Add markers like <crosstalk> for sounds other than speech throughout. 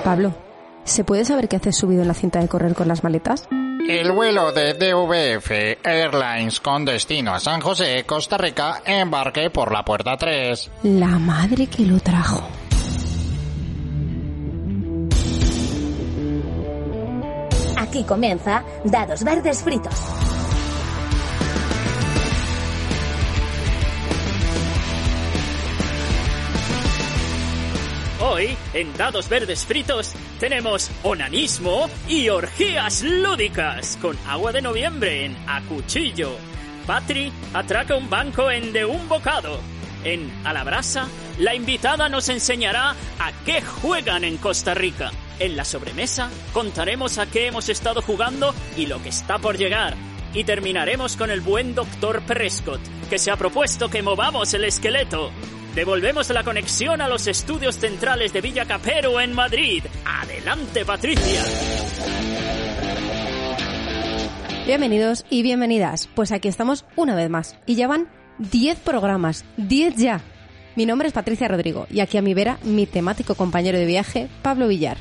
Pablo, ¿se puede saber qué haces subido en la cinta de correr con las maletas? El vuelo de DVF Airlines con destino a San José, Costa Rica, embarque por la puerta 3. La madre que lo trajo. Aquí comienza Dados Verdes Fritos. En Dados Verdes Fritos, tenemos onanismo y orgías lúdicas con agua de noviembre en A Cuchillo. Patri atraca un banco en De un Bocado. En A la Brasa, la invitada nos enseñará a qué juegan en Costa Rica. En la sobremesa, contaremos a qué hemos estado jugando y lo que está por llegar. Y terminaremos con el buen doctor Prescott, que se ha propuesto que movamos el esqueleto. Devolvemos la conexión a los estudios centrales de Villa Capero en Madrid. Adelante, Patricia. Bienvenidos y bienvenidas. Pues aquí estamos una vez más. Y ya van 10 programas. 10 ya. Mi nombre es Patricia Rodrigo y aquí a mi vera mi temático compañero de viaje, Pablo Villar.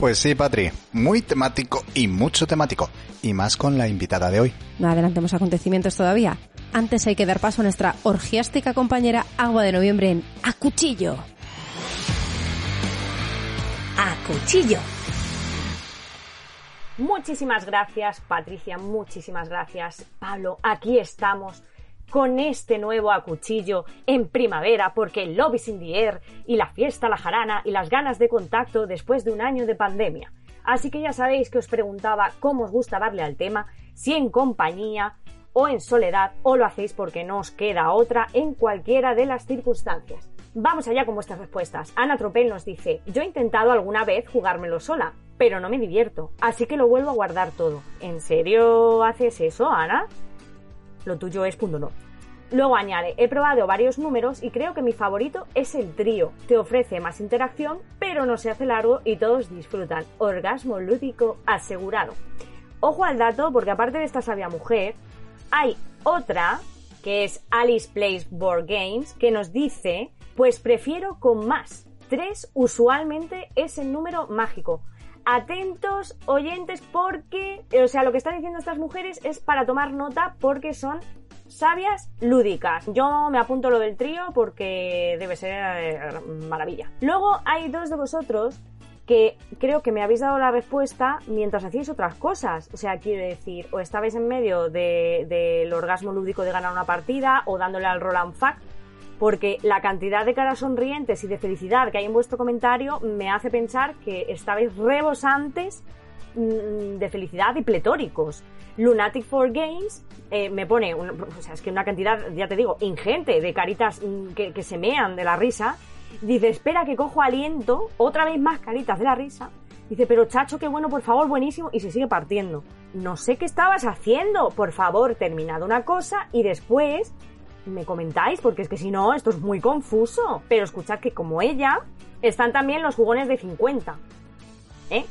Pues sí, Patri, muy temático y mucho temático, y más con la invitada de hoy. No adelantemos acontecimientos todavía. Antes hay que dar paso a nuestra orgiástica compañera Agua de Noviembre en A Cuchillo. A Cuchillo. Muchísimas gracias, Patricia, muchísimas gracias, Pablo. Aquí estamos con este nuevo a cuchillo en primavera porque el love is in the air y la fiesta, la jarana y las ganas de contacto después de un año de pandemia. Así que ya sabéis que os preguntaba cómo os gusta darle al tema, si en compañía o en soledad o lo hacéis porque no os queda otra en cualquiera de las circunstancias. Vamos allá con vuestras respuestas. Ana Tropel nos dice, yo he intentado alguna vez jugármelo sola, pero no me divierto, así que lo vuelvo a guardar todo. ¿En serio haces eso, Ana? Lo tuyo es punto no. Luego añade, he probado varios números y creo que mi favorito es el trío. Te ofrece más interacción, pero no se hace largo y todos disfrutan. Orgasmo lúdico asegurado. Ojo al dato, porque aparte de esta sabia mujer, hay otra, que es Alice Plays Board Games, que nos dice, pues prefiero con más. Tres usualmente es el número mágico. Atentos oyentes porque, o sea, lo que están diciendo estas mujeres es para tomar nota porque son sabias lúdicas. Yo me apunto lo del trío porque debe ser eh, maravilla. Luego hay dos de vosotros que creo que me habéis dado la respuesta mientras hacíais otras cosas. O sea, quiero decir, o estabais en medio del orgasmo lúdico de ganar una partida o dándole al Roland Fact, porque la cantidad de caras sonrientes y de felicidad que hay en vuestro comentario me hace pensar que estabais rebosantes mm, de felicidad y pletóricos. Lunatic for Games eh, me pone, o sea, es que una cantidad, ya te digo, ingente de caritas mm, que, que se mean de la risa Dice, espera que cojo aliento, otra vez más caritas de la risa. Dice, pero chacho, qué bueno, por favor, buenísimo. Y se sigue partiendo. No sé qué estabas haciendo. Por favor, terminad una cosa y después me comentáis, porque es que si no, esto es muy confuso. Pero escuchad que como ella, están también los jugones de 50. ¿Eh?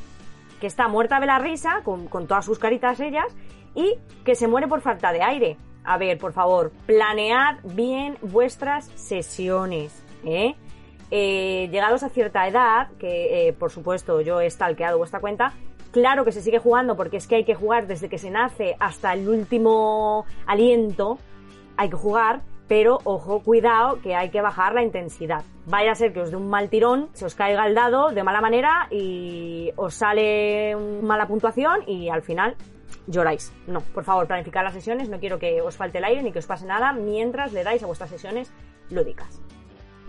Que está muerta de la risa, con, con todas sus caritas ellas, y que se muere por falta de aire. A ver, por favor, planead bien vuestras sesiones. ¿Eh? Eh, llegados a cierta edad, que eh, por supuesto yo he stalkeado vuestra cuenta, claro que se sigue jugando porque es que hay que jugar desde que se nace hasta el último aliento, hay que jugar, pero ojo, cuidado que hay que bajar la intensidad. Vaya a ser que os dé un mal tirón, se os caiga el dado de mala manera y os sale mala puntuación y al final lloráis. No, por favor, planificar las sesiones, no quiero que os falte el aire ni que os pase nada mientras le dais a vuestras sesiones lúdicas.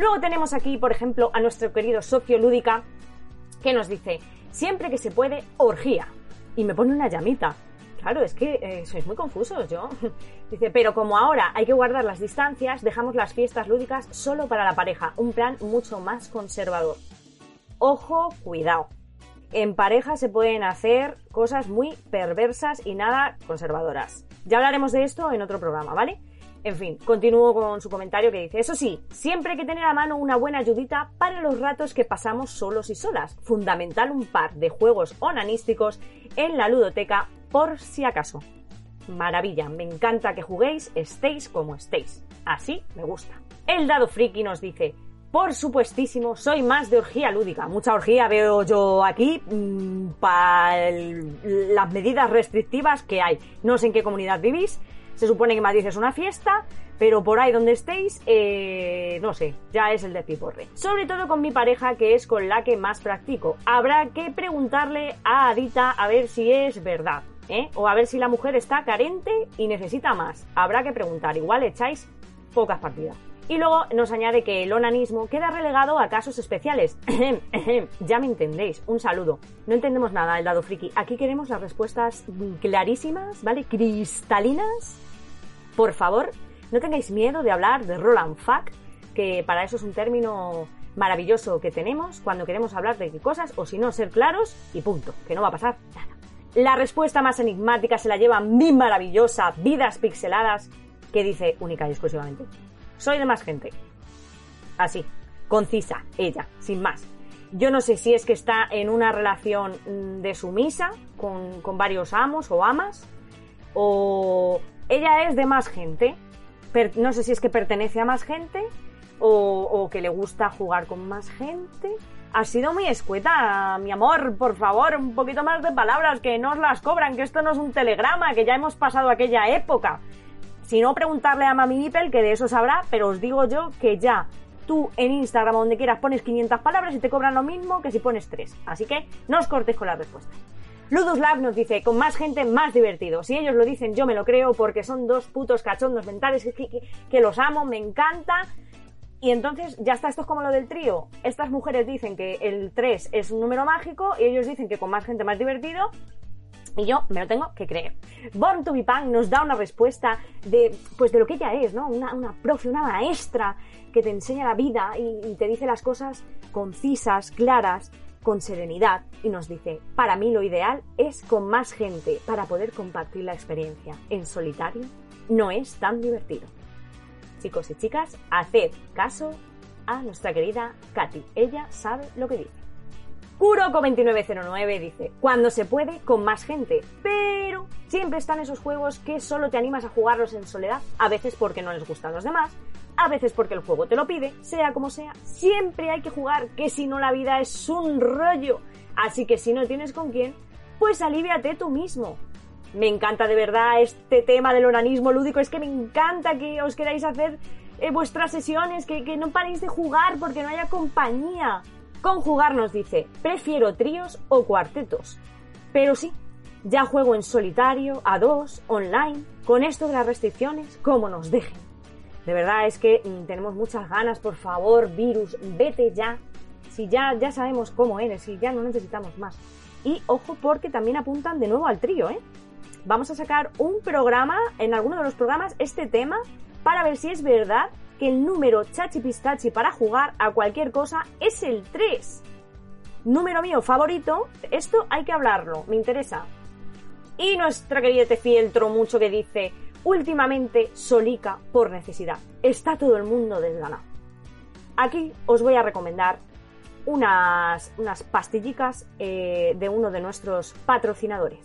Luego tenemos aquí, por ejemplo, a nuestro querido socio lúdica, que nos dice, siempre que se puede, orgía. Y me pone una llamita. Claro, es que eh, sois muy confusos, yo. <laughs> Dice, pero como ahora hay que guardar las distancias, dejamos las fiestas lúdicas solo para la pareja, un plan mucho más conservador. Ojo, cuidado. En pareja se pueden hacer cosas muy perversas y nada conservadoras. Ya hablaremos de esto en otro programa, ¿vale? En fin, continúo con su comentario que dice, eso sí, siempre hay que tener a mano una buena ayudita para los ratos que pasamos solos y solas. Fundamental un par de juegos onanísticos en la ludoteca por si acaso. Maravilla, me encanta que juguéis, estéis como estéis. Así me gusta. El dado friki nos dice, por supuestísimo, soy más de orgía lúdica. Mucha orgía veo yo aquí para las medidas restrictivas que hay. No sé en qué comunidad vivís. Se supone que Madrid es una fiesta, pero por ahí donde estéis, eh, no sé, ya es el de piporre. Sobre todo con mi pareja, que es con la que más practico. Habrá que preguntarle a Adita a ver si es verdad. ¿eh? O a ver si la mujer está carente y necesita más. Habrá que preguntar. Igual echáis pocas partidas. Y luego nos añade que el onanismo queda relegado a casos especiales. <coughs> ya me entendéis. Un saludo. No entendemos nada el dado friki. Aquí queremos las respuestas clarísimas, ¿vale? Cristalinas. Por favor, no tengáis miedo de hablar de Roland Fuck, que para eso es un término maravilloso que tenemos cuando queremos hablar de qué cosas, o si no, ser claros y punto, que no va a pasar nada. La respuesta más enigmática se la lleva mi maravillosa Vidas Pixeladas, que dice única y exclusivamente soy de más gente. Así, concisa, ella, sin más. Yo no sé si es que está en una relación mm, de sumisa con varios amos o amas, o ella es de más gente. no sé si es que pertenece a más gente o, que le gusta jugar con más gente. Ha sido muy escueta, mi amor, por favor, un poquito más de palabras, que no os las cobran, que esto no es un telegrama, que ya hemos pasado aquella época. Si no, preguntarle a Mami Mipel, que de eso sabrá, pero os digo yo que ya tú en Instagram o donde quieras pones 500 palabras y te cobran lo mismo que si pones 3. Así que no os cortes con la respuesta. Luduslav nos dice, con más gente, más divertido. Si ellos lo dicen, yo me lo creo porque son dos putos cachondos mentales que, que los amo, me encanta. Y entonces ya está, esto es como lo del trío. Estas mujeres dicen que el 3 es un número mágico y ellos dicen que con más gente más divertido y yo me lo tengo que creer. Born to be Punk nos da una respuesta de, pues de lo que ella es, ¿no? Una, una profe, una maestra que te enseña la vida y, te dice las cosas concisas, claras, con serenidad. Y nos dice, para mí lo ideal es con más gente para poder compartir la experiencia. En solitario no es tan divertido. Chicos y chicas, haced caso a nuestra querida Katy. Ella sabe lo que dice. Kuroko2909 dice, cuando se puede, con más gente, pero siempre están esos juegos que solo te animas a jugarlos en soledad, a veces porque no les gustan los demás, a veces porque el juego te lo pide, sea como sea, siempre hay que jugar, que si no la vida es un rollo. Así que si no tienes con quién, pues aliviate tú mismo. Me encanta de verdad este tema del organismo lúdico, es que me encanta que os queráis hacer eh, vuestras sesiones, que, que no paréis de jugar porque no haya compañía. Conjugar nos dice, prefiero tríos o cuartetos. Pero sí, ya juego en solitario, a dos, online, con esto de las restricciones, como nos dejen. De verdad es que mm, tenemos muchas ganas, por favor, virus, vete ya. Si ya, ya sabemos cómo eres, si ya no necesitamos más. Y ojo porque también apuntan de nuevo al trío, ¿eh? Vamos a sacar un programa, en alguno de los programas, este tema, para ver si es verdad que el número chachi pistachi para jugar a cualquier cosa es el 3. Número mío favorito, esto hay que hablarlo, me interesa. Y nuestra querida te fieltro mucho que dice, últimamente solica por necesidad. Está todo el mundo desganado. Aquí os voy a recomendar unas, unas pastillicas eh, de uno de nuestros patrocinadores.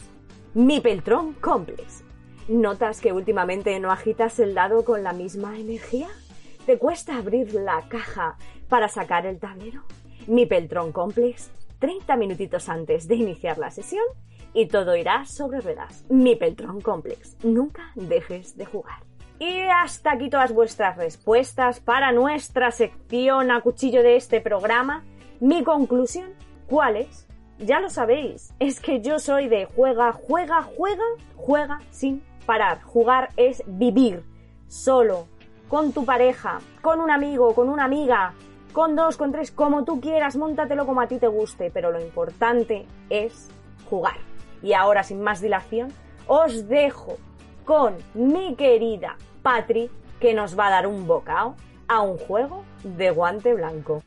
Mi Peltron Complex. ¿Notas que últimamente no agitas el dado con la misma energía? ¿Te cuesta abrir la caja para sacar el tablero? Mi Peltron Complex, 30 minutitos antes de iniciar la sesión y todo irá sobre ruedas. Mi Peltron Complex, nunca dejes de jugar. Y hasta aquí todas vuestras respuestas para nuestra sección a cuchillo de este programa. Mi conclusión, ¿cuál es? Ya lo sabéis, es que yo soy de juega, juega, juega, juega sin parar. Jugar es vivir solo, con tu pareja, con un amigo, con una amiga, con dos, con tres, como tú quieras, móntatelo como a ti te guste, pero lo importante es jugar. Y ahora, sin más dilación, os dejo con mi querida Patri, que nos va a dar un bocado a un juego de guante blanco.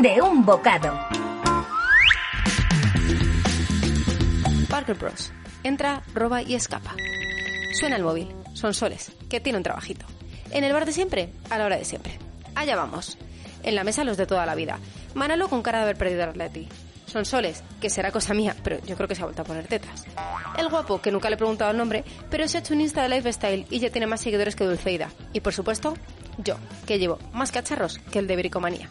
De un bocado. Parker Bros. Entra, roba y escapa. Suena el móvil. Son Soles, que tiene un trabajito. En el bar de siempre, a la hora de siempre. Allá vamos. En la mesa los de toda la vida. Manolo con cara de haber perdido el Atleti. Son Soles, que será cosa mía, pero yo creo que se ha vuelto a poner tetas. El guapo, que nunca le he preguntado el nombre, pero se ha hecho un Insta de lifestyle y ya tiene más seguidores que Dulceida. Y por supuesto, yo, que llevo más cacharros que el de bricomanía.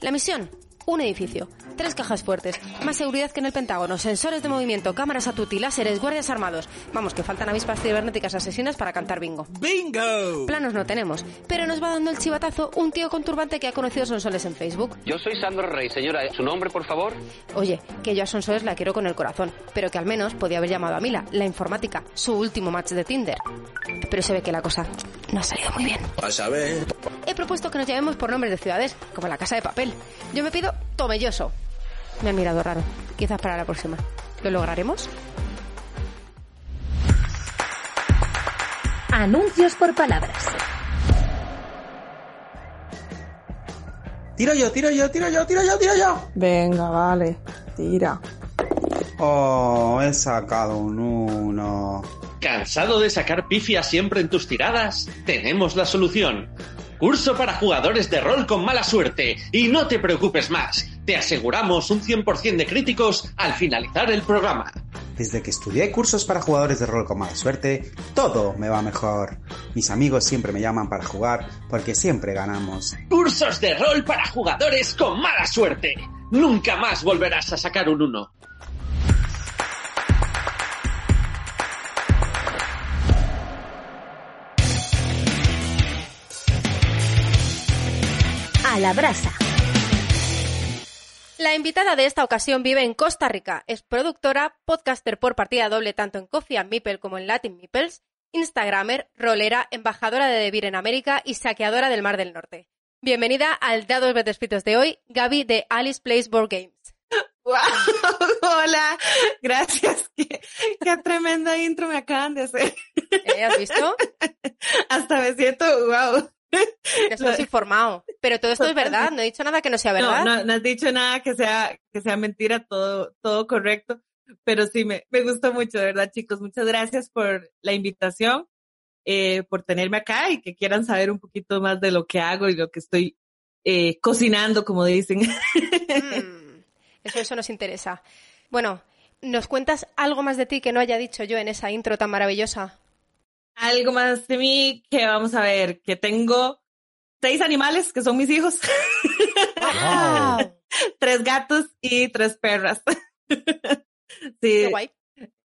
La misión, un edificio, tres cajas fuertes, más seguridad que en el Pentágono, sensores de movimiento, cámaras a tutti, láseres, guardias armados. Vamos, que faltan avispas cibernéticas asesinas para cantar bingo. ¡Bingo! Planos no tenemos, pero nos va dando el chivatazo un tío con turbante que ha conocido a Sonsoles en Facebook. Yo soy Sandro Rey, señora. ¿Su nombre, por favor? Oye, que yo a Sonsoles la quiero con el corazón, pero que al menos podía haber llamado a Mila, la informática, su último match de Tinder. Pero se ve que la cosa no ha salido muy bien. A saber. He propuesto que nos llamemos por nombres de ciudades, como la Casa de Papel. Yo me pido Tomelloso. Me han mirado raro. Quizás para la próxima. ¿Lo lograremos? Anuncios por palabras. Tiro yo, tiro yo, tiro yo, tiro yo, tiro yo. Venga, vale, tira. Oh, he sacado un uno. ¿Cansado de sacar pifias siempre en tus tiradas? Tenemos la solución. Curso para jugadores de rol con mala suerte. Y no te preocupes más. Te aseguramos un 100% de críticos al finalizar el programa. Desde que estudié cursos para jugadores de rol con mala suerte, todo me va mejor. Mis amigos siempre me llaman para jugar porque siempre ganamos. Cursos de rol para jugadores con mala suerte. Nunca más volverás a sacar un 1. La brasa. La invitada de esta ocasión vive en Costa Rica. Es productora, podcaster por partida doble tanto en Coffee and Meeple como en Latin Meeples, instagramer, rolera, embajadora de Devir en América y saqueadora del Mar del Norte. Bienvenida al Dados Betescritos de hoy, Gaby de Alice Plays Board Games. ¡Wow! <laughs> Hola, gracias. Qué, qué tremenda intro me acaban de hacer. ¿Eh? ¿Has visto? <laughs> Hasta me siento, wow. <laughs> Nos hemos informado. Pero todo esto es verdad, no he dicho nada que no sea verdad. No, no, no has dicho nada que sea, que sea mentira, todo, todo correcto. Pero sí, me, me gustó mucho, de verdad, chicos. Muchas gracias por la invitación, eh, por tenerme acá y que quieran saber un poquito más de lo que hago y lo que estoy eh, cocinando, como dicen. Mm, eso, eso nos interesa. Bueno, ¿nos cuentas algo más de ti que no haya dicho yo en esa intro tan maravillosa? Algo más de mí que vamos a ver, que tengo seis animales que son mis hijos. Wow. <laughs> tres gatos y tres perras. <laughs> sí, Qué guay.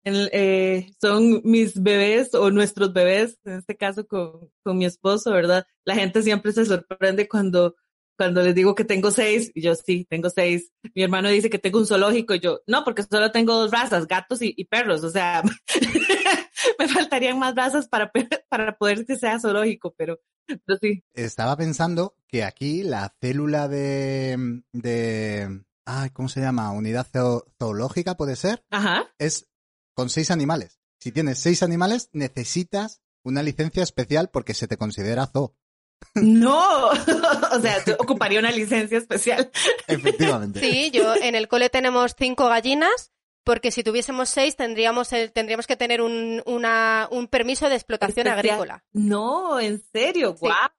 el, eh, son mis bebés o nuestros bebés, en este caso con, con mi esposo, ¿verdad? La gente siempre se sorprende cuando, cuando les digo que tengo seis, y yo sí, tengo seis. Mi hermano dice que tengo un zoológico, y yo, no, porque solo tengo dos razas, gatos y, y perros, o sea, <laughs> <laughs> me faltarían más razas para, <laughs> para poder que sea zoológico, pero, pero sí. Estaba pensando que aquí la célula de, de ah, ¿cómo se llama? Unidad zoo- zoológica, ¿puede ser? Ajá. Es con seis animales. Si tienes seis animales, necesitas una licencia especial porque se te considera zoo. No, <laughs> o sea, yo ocuparía una licencia especial. Efectivamente. Sí, yo en el cole tenemos cinco gallinas, porque si tuviésemos seis tendríamos el, tendríamos que tener un, una, un permiso de explotación Especial. agrícola. No, en serio, Sí. guau.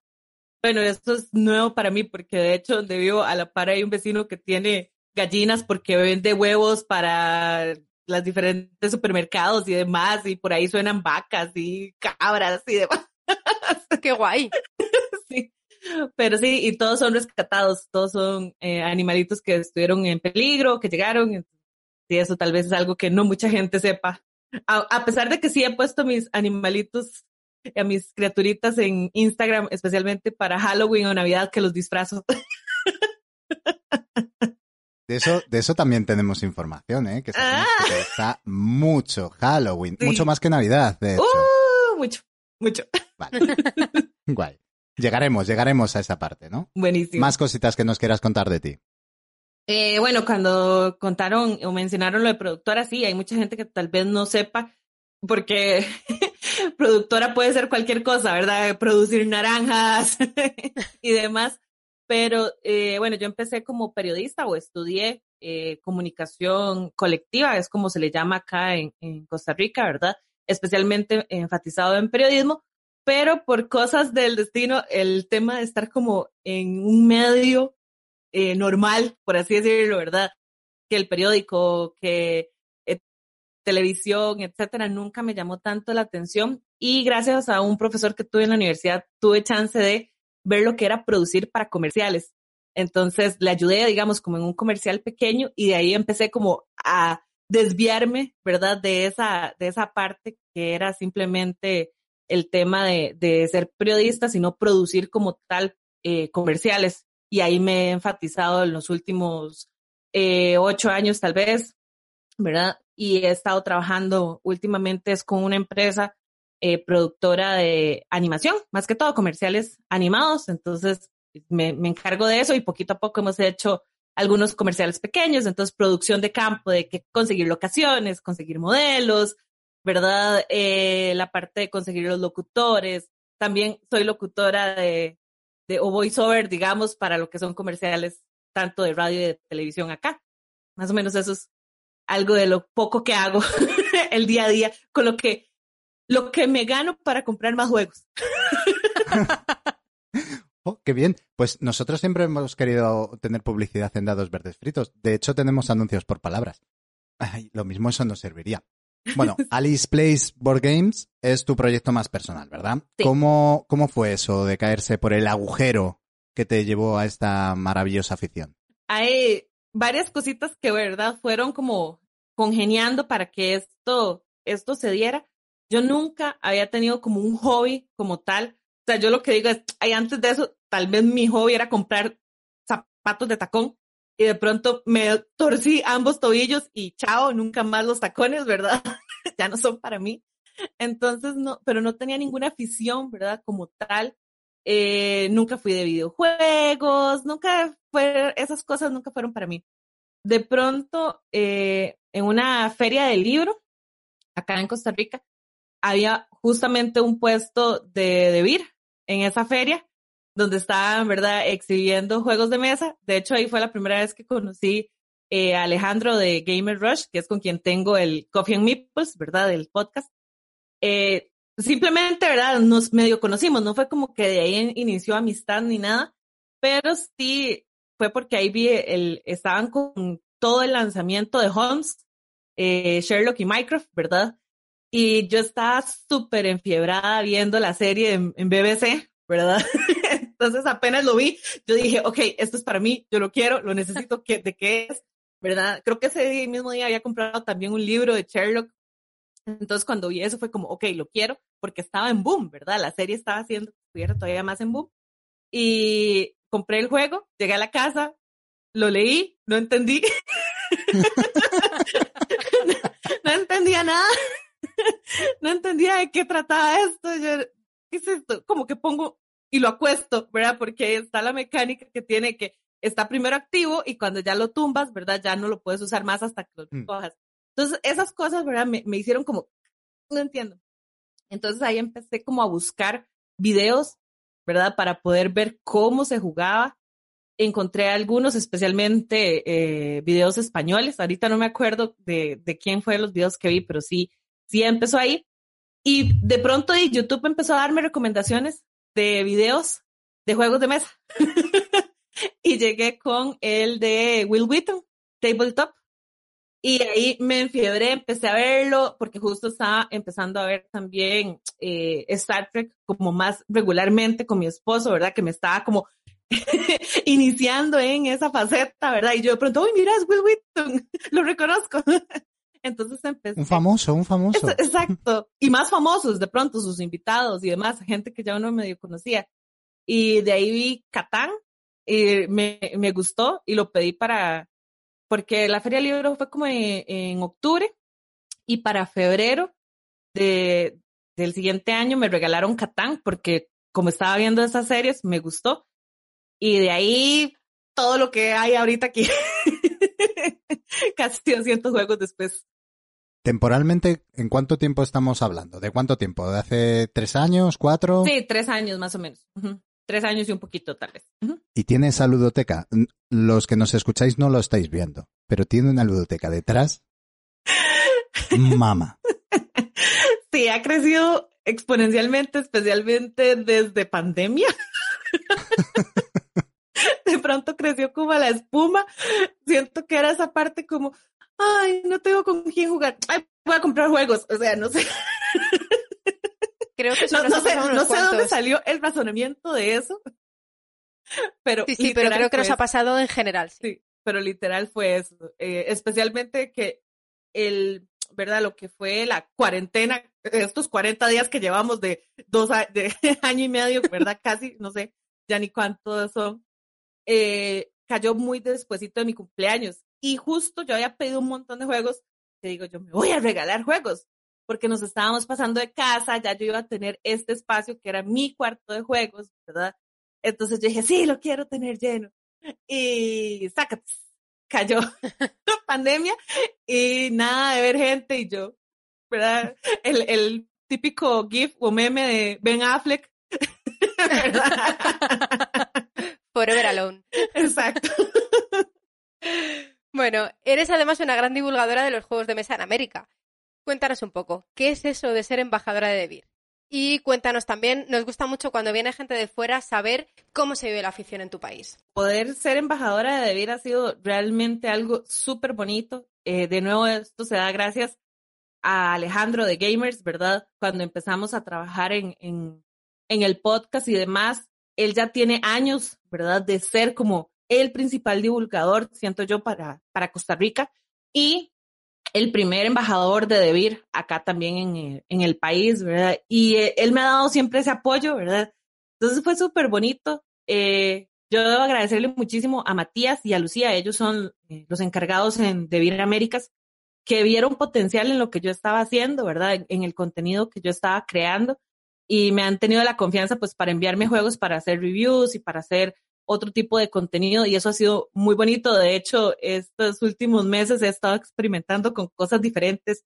Bueno, esto es nuevo para mí porque de hecho donde vivo a la par hay un vecino que tiene gallinas porque vende huevos para los diferentes supermercados y demás y por ahí suenan vacas y cabras y demás. <laughs> Qué guay. sí. Pero sí, y todos son rescatados, todos son eh, animalitos que estuvieron en peligro, que llegaron. Y eso tal vez es algo que no mucha gente sepa. A, a pesar de que sí he puesto mis animalitos, a mis criaturitas en Instagram, especialmente para Halloween o Navidad, que los disfrazo. De eso, de eso también tenemos información, ¿eh? Que sabemos Ah. que gusta mucho Halloween, Sí. mucho más que Navidad, de hecho. Uh, mucho, mucho. Vale. <laughs> Guay. Llegaremos, llegaremos a esa parte, ¿no? Buenísimo. Más cositas que nos quieras contar de ti. Eh, bueno, cuando contaron o mencionaron lo de productora, sí, hay mucha gente que tal vez no sepa, porque <laughs> productora puede ser cualquier cosa, ¿verdad? Producir naranjas <laughs> y demás. Pero eh, bueno, yo empecé como periodista o estudié eh, comunicación colectiva, es como se le llama acá en, en Costa Rica, ¿verdad? Especialmente enfatizado en periodismo, pero por cosas del destino, el tema de estar como en un medio eh, normal, por así decirlo, ¿verdad? Que el periódico, que eh, televisión, etcétera, nunca me llamó tanto la atención y gracias a un profesor que tuve en la universidad tuve chance de ver lo que era producir para comerciales. Entonces le ayudé, digamos, como en un comercial pequeño y de ahí empecé como a desviarme, ¿verdad? De esa, de esa parte que era simplemente el tema de, de ser periodista, sino producir como tal eh, comerciales. Y ahí me he enfatizado en los últimos eh, ocho años tal vez, ¿verdad? Y he estado trabajando últimamente es con una empresa eh, productora de animación, más que todo comerciales animados. Entonces me, encargo de eso y poquito a poco hemos hecho algunos comerciales pequeños, entonces producción de campo, de que conseguir locaciones, conseguir modelos, ¿verdad? Eh, la parte de conseguir los locutores. También soy locutora de, de o voiceover, digamos, para lo que son comerciales tanto de radio y de televisión acá. Más o menos eso es algo de lo poco que hago <laughs> el día a día, con lo que, lo que me gano para comprar más juegos. <laughs> Oh, qué bien. Pues nosotros siempre hemos querido tener publicidad en dados verdes fritos. De hecho, tenemos anuncios por palabras. Lo mismo eso nos serviría. Bueno, <laughs> Alice Plays Board Games es tu proyecto más personal, ¿verdad? Sí. ¿Cómo, ¿Cómo fue eso de caerse por el agujero que te llevó a esta maravillosa afición? Hay varias cositas que, ¿verdad? Fueron como congeniando para que esto, esto se diera. Yo nunca había tenido como un hobby como tal. O sea, yo lo que digo es, ay, antes de eso, tal vez mi hobby era comprar zapatos de tacón y de pronto me torcí ambos tobillos y chao, nunca más los tacones, ¿verdad? <laughs> ya no son para mí. Entonces, no, pero no tenía ninguna afición, ¿verdad? Como tal. Eh, nunca fui de videojuegos, nunca fue, esas cosas nunca fueron para mí. De pronto, eh, en una feria del libro, acá en Costa Rica, había justamente un puesto de, de en esa feria donde estaban, ¿verdad?, exhibiendo juegos de mesa. De hecho, ahí fue la primera vez que conocí eh, a Alejandro de Gamer Rush, que es con quien tengo el Coffee and Meeples, ¿verdad?, del podcast. Eh, simplemente, ¿verdad?, nos medio conocimos, no fue como que de ahí inició amistad ni nada, pero sí fue porque ahí vi el, estaban con todo el lanzamiento de Holmes, eh, Sherlock y Minecraft, ¿verdad? Y yo estaba súper enfiebrada viendo la serie en, en BBC, ¿verdad? <laughs> Entonces apenas lo vi, yo dije, ok, esto es para mí, yo lo quiero, lo necesito, ¿qué, ¿de qué es? ¿Verdad? Creo que ese mismo día había comprado también un libro de Sherlock. Entonces cuando vi eso fue como, ok, lo quiero, porque estaba en boom, ¿verdad? La serie estaba estuviera todavía más en boom. Y compré el juego, llegué a la casa, lo leí, no entendí. <laughs> no, entendía nada. no entendía de qué trataba esto. ¿qué es esto? Como que pongo y lo acuesto, ¿verdad? Porque está la mecánica que tiene que está primero activo y cuando ya lo tumbas, ¿verdad? Ya no lo puedes usar más hasta que lo Mm. cojas. Entonces, esas cosas, ¿verdad? Me, me hicieron como, no entiendo. Entonces ahí empecé como a buscar videos, ¿verdad? Para poder ver cómo se jugaba. Encontré algunos, especialmente eh, videos españoles. Ahorita no me acuerdo de, de quién fue los videos que vi, pero sí, sí empezó ahí. Y de pronto y YouTube empezó a darme recomendaciones de videos de juegos de mesa. <laughs> y llegué con el de Will Wheaton, Tabletop. Y ahí me enfiebré, empecé a verlo, porque justo estaba empezando a ver también eh, Star Trek como más regularmente con mi esposo, ¿verdad? Que me estaba como <laughs> iniciando en esa faceta, ¿verdad? Y yo de pronto, uy, mira, es Will Wheaton, <laughs> lo reconozco. Entonces empecé. Un famoso, un famoso. Es- Exacto. Y más famosos, de pronto, sus invitados y demás, gente que ya uno medio conocía. Y de ahí vi Catán, y me, me gustó y lo pedí para, porque la Feria del Libro fue como en, en octubre y para febrero de, del siguiente año me regalaron Catán porque como estaba viendo esas series me gustó. Y de ahí todo lo que hay ahorita aquí. <laughs> Casi 200 juegos después. Temporalmente, ¿en cuánto tiempo estamos hablando? ¿De cuánto tiempo? ¿De hace tres años, cuatro? Sí, tres años más o menos. Tres años y un poquito, tal vez. Y tiene esa ludoteca. Los que nos escucháis no lo estáis viendo, pero tiene una ludoteca detrás. <laughs> Mama. Sí, ha crecido exponencialmente, especialmente desde pandemia. <laughs> De pronto creció como la espuma. Siento que era esa parte como, ay, no tengo con quién jugar. Ay, voy a comprar juegos. O sea, no sé. Creo que no, no sé, no sé dónde salió el razonamiento de eso. Pero Sí, sí, pero creo que nos ha pasado en general. sí. Sí, pero literal fue eso. Eh, especialmente que el, ¿verdad? Lo que fue la cuarentena, estos 40 días que llevamos de dos a- de <laughs> año y medio, ¿verdad? Casi, no sé, ya ni cuántos son. eh, cayó muy despuesito de mi cumpleaños. Y justo yo había pedido un montón de juegos, que digo, yo me voy a regalar juegos, porque nos estábamos pasando de casa, ya yo iba a tener este espacio que era mi cuarto de juegos, ¿verdad? Entonces yo dije, sí, lo quiero tener lleno. Y sácate, cayó <laughs> la pandemia y nada de ver gente y yo, ¿verdad? El, el típico GIF o meme de Ben Affleck. <laughs> ¿verdad? <laughs> Forever Alone. Exacto. Bueno, eres además una gran divulgadora de los juegos de mesa en América. Cuéntanos un poco, ¿qué es eso de ser embajadora de DeVir? Y cuéntanos también, nos gusta mucho cuando viene gente de fuera saber cómo se vive la afición en tu país. Poder ser embajadora de DeVir ha sido realmente algo súper bonito. Eh, de nuevo, esto se da gracias a Alejandro de Gamers, ¿verdad? Cuando empezamos a trabajar en, en, en el podcast y demás, él ya tiene años, ¿verdad? De ser como el principal divulgador, siento yo, para, para Costa Rica y el primer embajador de DeVir acá también en, eh, en el país, ¿verdad? Y eh, él me ha dado siempre ese apoyo, ¿verdad? Entonces fue súper bonito. Eh, yo debo agradecerle muchísimo a Matías y a Lucía, ellos son eh, los encargados en DeVir Américas, que vieron potencial en lo que yo estaba haciendo, ¿verdad? En, en el contenido que yo estaba creando y me han tenido la confianza pues para enviarme juegos para hacer reviews y para hacer otro tipo de contenido y eso ha sido muy bonito. De hecho, estos últimos meses he estado experimentando con cosas diferentes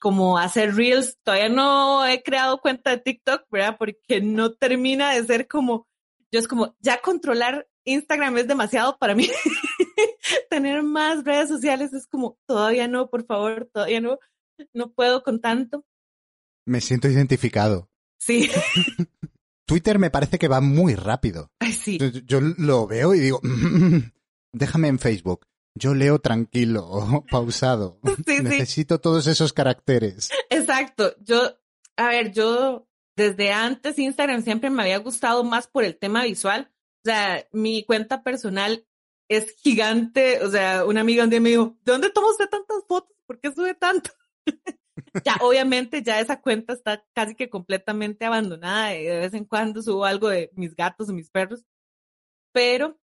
como hacer reels. Todavía no he creado cuenta de TikTok, ¿verdad? Porque no termina de ser como, yo es como, ya controlar Instagram es demasiado para mí. <laughs> Tener más redes sociales es como, todavía no, por favor, todavía no, no puedo con tanto. Me siento identificado. Sí, <laughs> Twitter me parece que va muy rápido. ay, sí. Yo, yo lo veo y digo, déjame en Facebook. Yo leo tranquilo, <laughs> pausado. <laughs> Sí, sí. Necesito todos esos caracteres. Exacto. Yo, a ver, yo desde antes Instagram siempre me había gustado más por el tema visual. O sea, mi cuenta personal es gigante. O sea, una amiga un día me dijo, ¿de dónde toma usted tantas fotos? ¿Por qué sube tanto? <laughs> ya, obviamente, ya esa cuenta está casi que completamente abandonada. y de vez en cuando subo algo de mis gatos y mis perros. Pero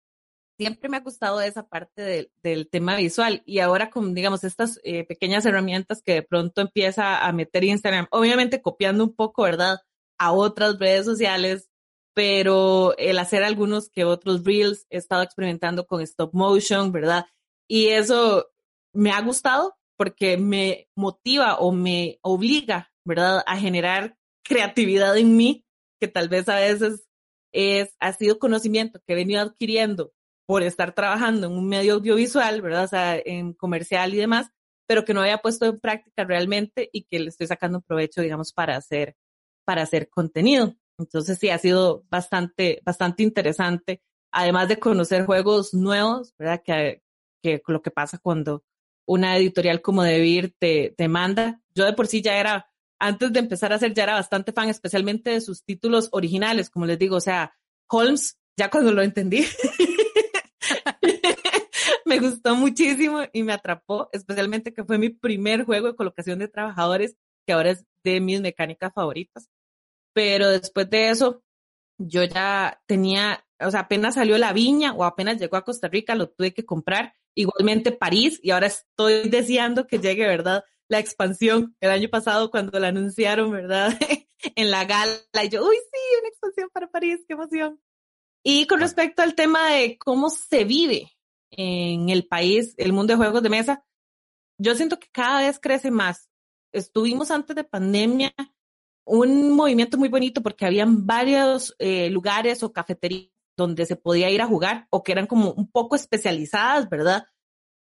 siempre me ha gustado esa parte del, del tema visual y ahora con, digamos, estas eh, pequeñas herramientas que de pronto empieza a meter Instagram, obviamente copiando un poco, ¿verdad? A otras redes sociales, pero el hacer algunos que otros reels, he estado experimentando con stop motion, ¿verdad? Y eso me ha gustado porque me motiva o me obliga, ¿verdad? A generar creatividad en mí, que tal vez a veces es, ha sido conocimiento que he venido adquiriendo por estar trabajando en un medio audiovisual, ¿verdad? O sea, en comercial y demás, pero que no había puesto en práctica realmente y que le estoy sacando provecho, digamos, para hacer, para hacer contenido. Entonces sí, ha sido bastante, bastante interesante, además de conocer juegos nuevos, ¿verdad? Que, que lo que pasa cuando una editorial como Debir te, te manda. Yo de por sí ya era, antes de empezar a hacer, ya era bastante fan, especialmente de sus títulos originales, como les digo, o sea, Holmes, ya cuando lo entendí, <laughs> me gustó muchísimo y me atrapó, especialmente que fue mi primer juego de colocación de trabajadores, que ahora es de mis mecánicas favoritas. Pero después de eso, yo ya tenía, o sea, apenas salió la viña o apenas llegó a Costa Rica, lo tuve que comprar. Igualmente París, y ahora estoy deseando que llegue, ¿verdad? La expansión el año pasado cuando la anunciaron, ¿verdad? <laughs> en la gala, y yo, uy, sí, una expansión para París, qué emoción. Y con respecto al tema de cómo se vive en el país, el mundo de juegos de mesa, yo siento que cada vez crece más. Estuvimos antes de pandemia un movimiento muy bonito porque habían varios eh, lugares o cafeterías donde se podía ir a jugar o que eran como un poco especializadas, ¿verdad?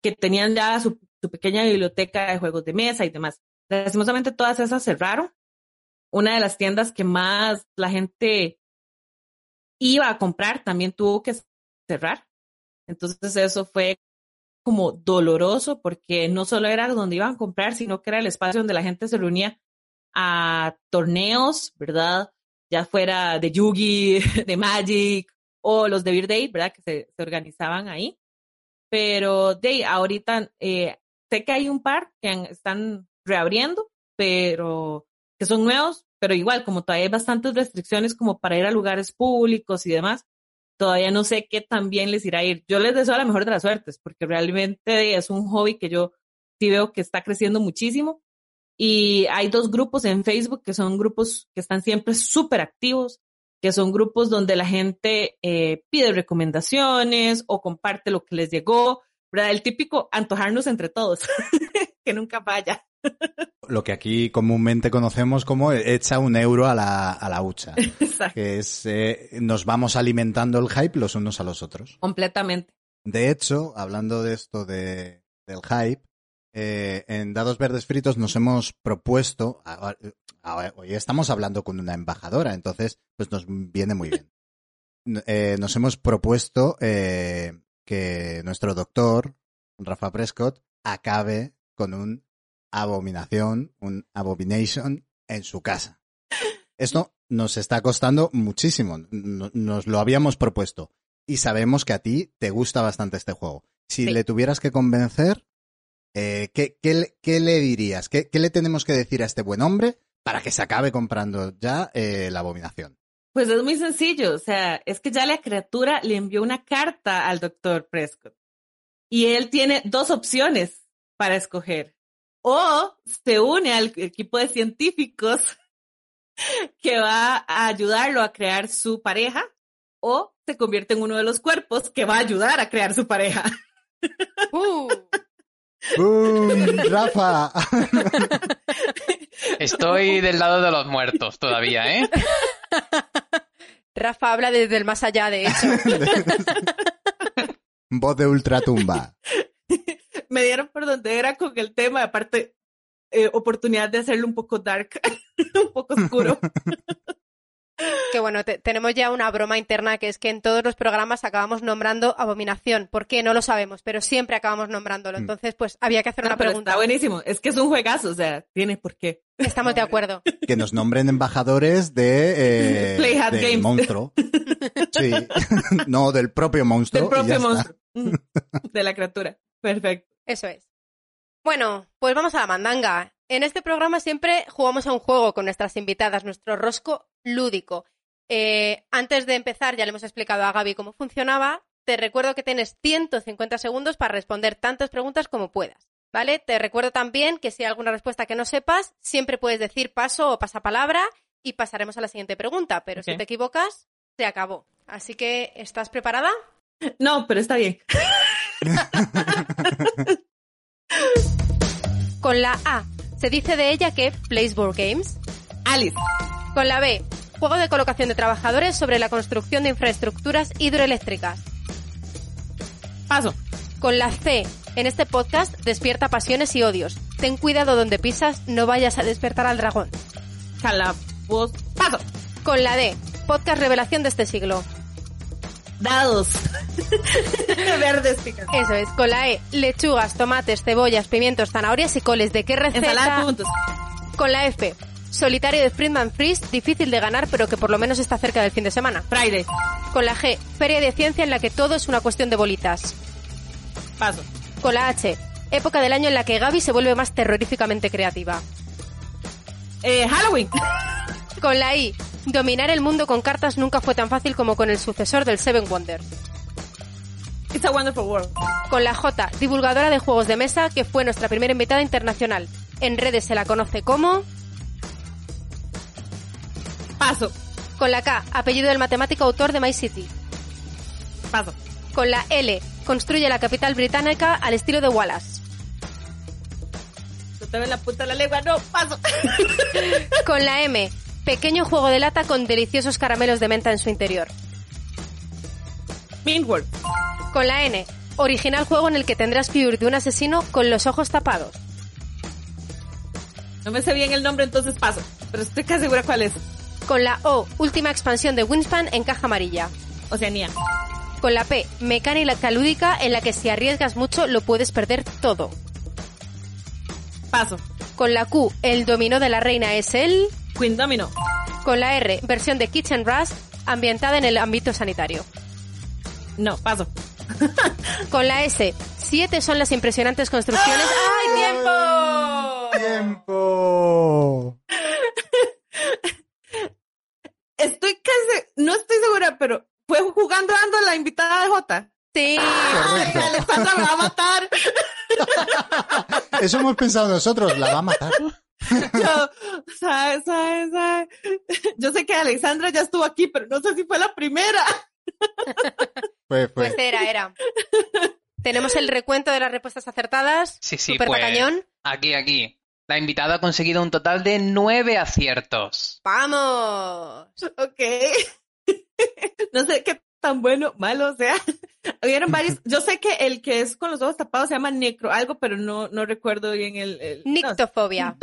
Que tenían ya su, pequeña biblioteca de juegos de mesa y demás. Lastimosamente todas esas cerraron. Una de las tiendas que más la gente iba a comprar también tuvo que cerrar. Entonces eso fue como doloroso porque no solo era donde iban a comprar, sino que era el espacio donde la gente se reunía a torneos, ¿verdad? Ya fuera de Yugi, <laughs> de Magic o los de Beer Day, ¿verdad? Que se, se organizaban ahí. Pero de ahorita eh, sé que hay un par que han- están reabriendo, pero que son nuevos, pero igual, como todavía hay bastantes restricciones como para ir a lugares públicos y demás, todavía no sé qué tan bien les irá a ir. Yo les deseo la mejor de las suertes, porque realmente es un hobby que yo sí veo que está creciendo muchísimo. Y hay dos grupos en Facebook que son grupos que están siempre súper activos, que son grupos donde la gente eh, pide recomendaciones o comparte lo que les llegó, ¿verdad? El típico antojarnos entre todos, <laughs> que nunca falla. Lo que aquí comúnmente conocemos como echa un euro a la, a la hucha. <laughs> Exacto. Que es, eh, nos vamos alimentando el hype los unos a los otros. Completamente. De hecho, hablando de esto de, del hype, eh, en Dados Verdes Fritos nos hemos propuesto, a- a- hoy estamos hablando con una embajadora, entonces pues nos viene muy bien. Eh, nos hemos propuesto eh, que nuestro doctor, Rafa Prescott, acabe con un abominación, un abomination en su casa. Esto nos está costando muchísimo. No- Nos lo habíamos propuesto. Y sabemos que a ti te gusta bastante este juego. Si Sí. le tuvieras que convencer, eh, ¿qué, qué le- qué le dirías? ¿Qué, qué le tenemos que decir a este buen hombre para que se acabe comprando ya eh, la abominación? Pues es muy sencillo, o sea, es que ya la criatura le envió una carta al doctor Prescott y él tiene dos opciones para escoger. O se une al equipo de científicos <laughs> que va a ayudarlo a crear su pareja o se convierte en uno de los cuerpos que va a ayudar a crear su pareja. <laughs> Uh, ¡Bum! ¡Rafa! Estoy del lado de los muertos todavía, ¿eh? Rafa habla desde el más allá, de hecho. <laughs> Voz de ultratumba. Me dieron por donde era con el tema, aparte eh, oportunidad de hacerlo un poco dark, <laughs> un poco oscuro. <laughs> Que bueno, te- tenemos ya una broma interna que es que en todos los programas acabamos nombrando Abominación. ¿Por qué? No lo sabemos, pero siempre acabamos nombrándolo. Mm. Entonces, pues había que hacer No, una pregunta. está buenísimo, es que es un juegazo, o sea, tiene por qué. Estamos de acuerdo. <laughs> Que nos nombren embajadores de, eh, del Games. monstruo. <laughs> Sí. <laughs> no, del propio monstruo. Del y ya propio está. monstruo. Mm, De la criatura. Perfecto. Eso es. Bueno, pues vamos a la mandanga. En este programa siempre jugamos a un juego con nuestras invitadas, nuestro rosco lúdico. Eh, antes de empezar, ya le hemos explicado a Gaby cómo funcionaba. Te recuerdo que tienes 150 segundos para responder tantas preguntas como puedas. ¿Vale? Te recuerdo también que si hay alguna respuesta que no sepas, siempre puedes decir paso o pasapalabra y pasaremos a la siguiente pregunta. Pero si te equivocas, se acabó. Así que, ¿estás preparada? <laughs> No, pero está bien. <laughs> Con la A, se dice de ella que plays board games. Alice, Con la B, juego de colocación de trabajadores sobre la construcción de infraestructuras hidroeléctricas. paso. Con la C, en este podcast despierta pasiones y odios. Ten cuidado donde pisas, no vayas a despertar al dragón. Paso. Con la D, podcast revelación de este siglo. Dados. <laughs> Verdes, fíjate. Eso es. Con la E, lechugas, tomates, cebollas, pimientos, zanahorias y coles. ¿De qué Ensalada receta? puntos. Con la F, solitario de Friedman Freeze, difícil de ganar pero que por lo menos está cerca del fin de semana. Friday, Con la G, feria de ciencia en la que todo es una cuestión de bolitas. paso. Con la H, época del año en la que Gaby se vuelve más terroríficamente creativa. Eh, Halloween. Con la I, dominar el mundo con cartas nunca fue tan fácil como con el sucesor del Seven Wonders. It's a Wonderful World. Con la J, divulgadora de juegos de mesa, que fue nuestra primera invitada internacional. En redes se la conoce como... Paso. Con la K, apellido del matemático autor de My City. Paso. Con la L, construye la capital británica al estilo de Wallace. No te ven la punta de la lengua, no, paso. <laughs> Con la M, pequeño juego de lata con deliciosos caramelos de menta en su interior. World. Con la N, original juego en el que tendrás que huir de un asesino con los ojos tapados. No me sé bien el nombre, entonces paso. Pero estoy casi segura cuál es. Con la O, última expansión de Wingspan en caja amarilla. Oceanía. Con la P, mecánica lúdica en la que si arriesgas mucho lo puedes perder todo. Paso. Con la Q, el dominó de la reina es el... Queen Domino. Con la R, versión de Kitchen Rush, ambientada en el ámbito sanitario. No, paso. <laughs> Con la S, siete son las impresionantes construcciones... ¡Ay, tiempo! ¡Tiempo! <laughs> Estoy casi, no estoy segura, pero fue jugando dando la invitada de Jota. Sí. Ay, Alexandra me va a matar. Eso hemos pensado nosotros, la va a matar. Yo, ¿sabes, sabes, sabes? Yo sé que Alexandra ya estuvo aquí, pero no sé si fue la primera. Pues era, era. Tenemos el recuento de las respuestas acertadas. Sí, sí, Super pues. tacañón. Aquí, aquí. La invitada ha conseguido un total de nueve aciertos. ¡Vamos! Ok. <laughs> No sé qué tan bueno, malo, o sea. <laughs> Hubieron varios. Yo sé que el que es con los ojos tapados se llama necro, algo, pero no, no recuerdo bien el. el nictofobia.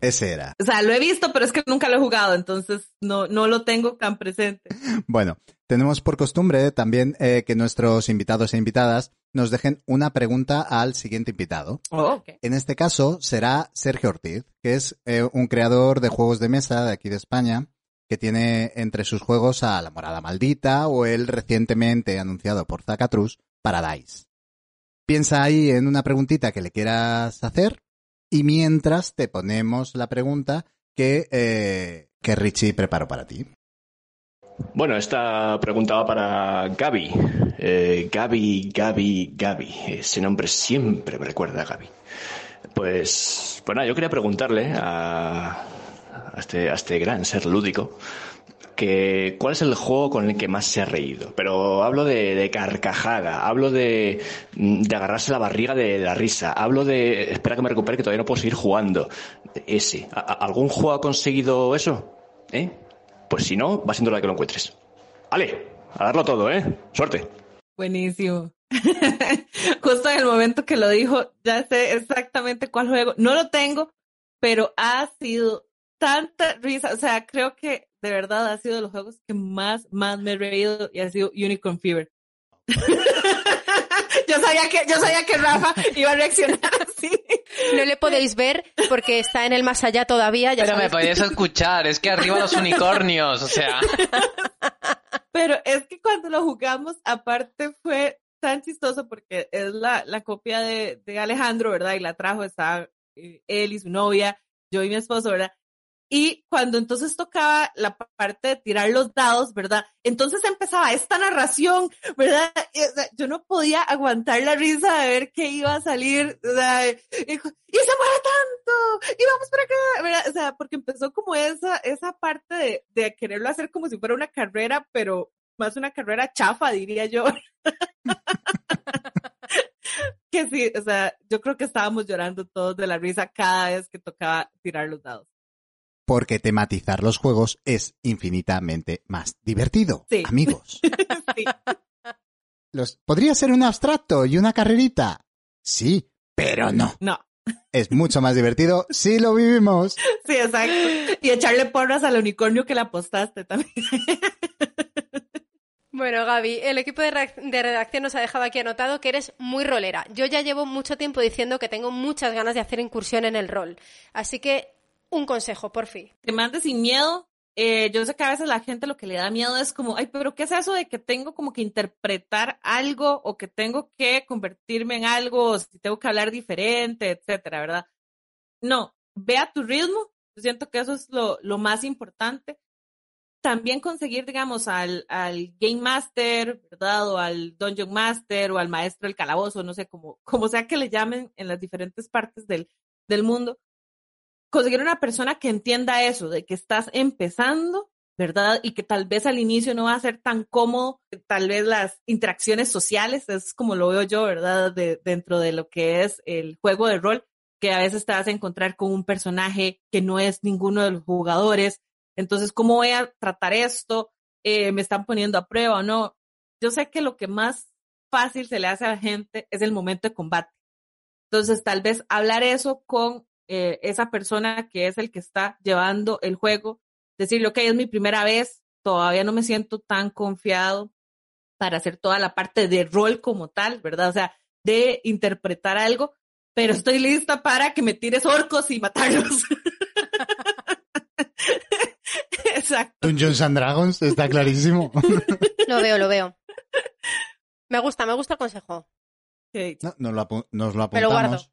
Ese era. O sea, lo he visto, pero es que nunca lo he jugado, entonces no, no lo tengo tan presente. Bueno, tenemos por costumbre también eh, que nuestros invitados e invitadas nos dejen una pregunta al siguiente invitado. Oh, ok. En este caso será Sergio Ortiz, que es eh, un creador de juegos de mesa de aquí de España, que tiene entre sus juegos a La Morada Maldita o el recientemente anunciado por Zacatrus Paradise. Piensa ahí en una preguntita que le quieras hacer y mientras te ponemos la pregunta que, eh, que Richie preparó para ti. Bueno, esta pregunta va para Gaby. Eh, Gaby, Gaby, Gaby. Ese nombre siempre me recuerda a Gaby. Pues, pues nada, yo quería preguntarle a, a este, a este gran ser lúdico que cuál es el juego con el que más se ha reído. Pero hablo de, de carcajada, hablo de, de agarrarse la barriga de, la risa, hablo de espera que me recupere que todavía no puedo seguir jugando. Ese. ¿A- a- ¿Algún juego ha conseguido eso? ¿Eh? Pues si no, va siendo la que lo encuentres. Vale, a darlo todo, ¿eh? Suerte. Buenísimo. <laughs> Justo en el momento que lo dijo, ya sé exactamente cuál juego. No lo tengo, pero ha sido tanta risa. O sea, creo que de verdad ha sido de los juegos que más, más me he reído y ha sido Unicorn Fever. <laughs> yo sabía que, yo sabía que Rafa iba a reaccionar así. No le podéis ver porque está en el más allá todavía. Ya Pero me sabéis. podías escuchar, es que arriba los unicornios, o sea. Pero es que cuando lo jugamos, aparte fue tan chistoso porque es la, la copia de, de Alejandro, ¿verdad? Y la trajo, estaba eh, él y su novia, yo y mi esposo, ¿verdad? Y cuando entonces tocaba la pa- parte de tirar los dados, ¿verdad? Entonces empezaba esta narración, ¿verdad? Yo no podía aguantar la risa de ver qué iba a salir, sea, y, se mueve tanto, y vamos para acá, ¿verdad? O sea, porque empezó como esa, esa parte de, de quererlo hacer como si fuera una carrera, pero más una carrera chafa, diría yo. <laughs> que sí, o sea, yo creo que estábamos llorando todos de la risa cada vez que tocaba tirar los dados. Porque tematizar los juegos es infinitamente más divertido, Sí. amigos. <laughs> Sí. Los, ¿Podría ser un abstracto y una carrerita? Sí, pero no. No, Es mucho más divertido si lo vivimos. sí, exacto. Y echarle porras al unicornio que le apostaste también. <laughs> Bueno, Gaby, el equipo de redacción nos ha dejado aquí anotado que eres muy rolera. Yo ya llevo mucho tiempo diciendo que tengo muchas ganas de hacer incursión en el rol. Así que, un consejo, por fin. que me andes sin miedo. Eh, yo sé que a veces la gente lo que le da miedo es como, ay, pero ¿qué es eso de que tengo como que interpretar algo o que tengo que convertirme en algo o si tengo que hablar diferente, etcétera, ¿verdad? No, ve a tu ritmo. Siento que eso es lo, más importante. También conseguir, digamos, al, Game Master, ¿verdad? O al Dungeon Master o al maestro del calabozo, no sé, como sea que le llamen en las diferentes partes del mundo conseguir una persona que entienda eso, de que estás empezando, ¿verdad? Y que tal vez al inicio no va a ser tan cómodo, tal vez las interacciones sociales, es como lo veo yo, ¿verdad? De, dentro de lo que es el juego de rol, que a veces te vas a encontrar con un personaje que no es ninguno de los jugadores. Entonces, ¿cómo voy a tratar esto? Eh, ¿Me están poniendo a prueba o no? Yo sé que lo que más fácil se le hace a la gente es el momento de combate. Entonces, tal vez hablar eso con eh, esa persona que es el que está llevando el juego, decirle, ok, es mi primera vez, todavía no me siento tan confiado para hacer toda la parte de rol como tal, ¿verdad? O sea, de interpretar algo, pero estoy lista para que me tires orcos y matarlos. <laughs> Exacto. Dungeons and Dragons, está clarísimo. <laughs> Lo veo, lo veo. Me gusta, me gusta el consejo. No, nos, lo apu- nos lo Me lo apuntamos.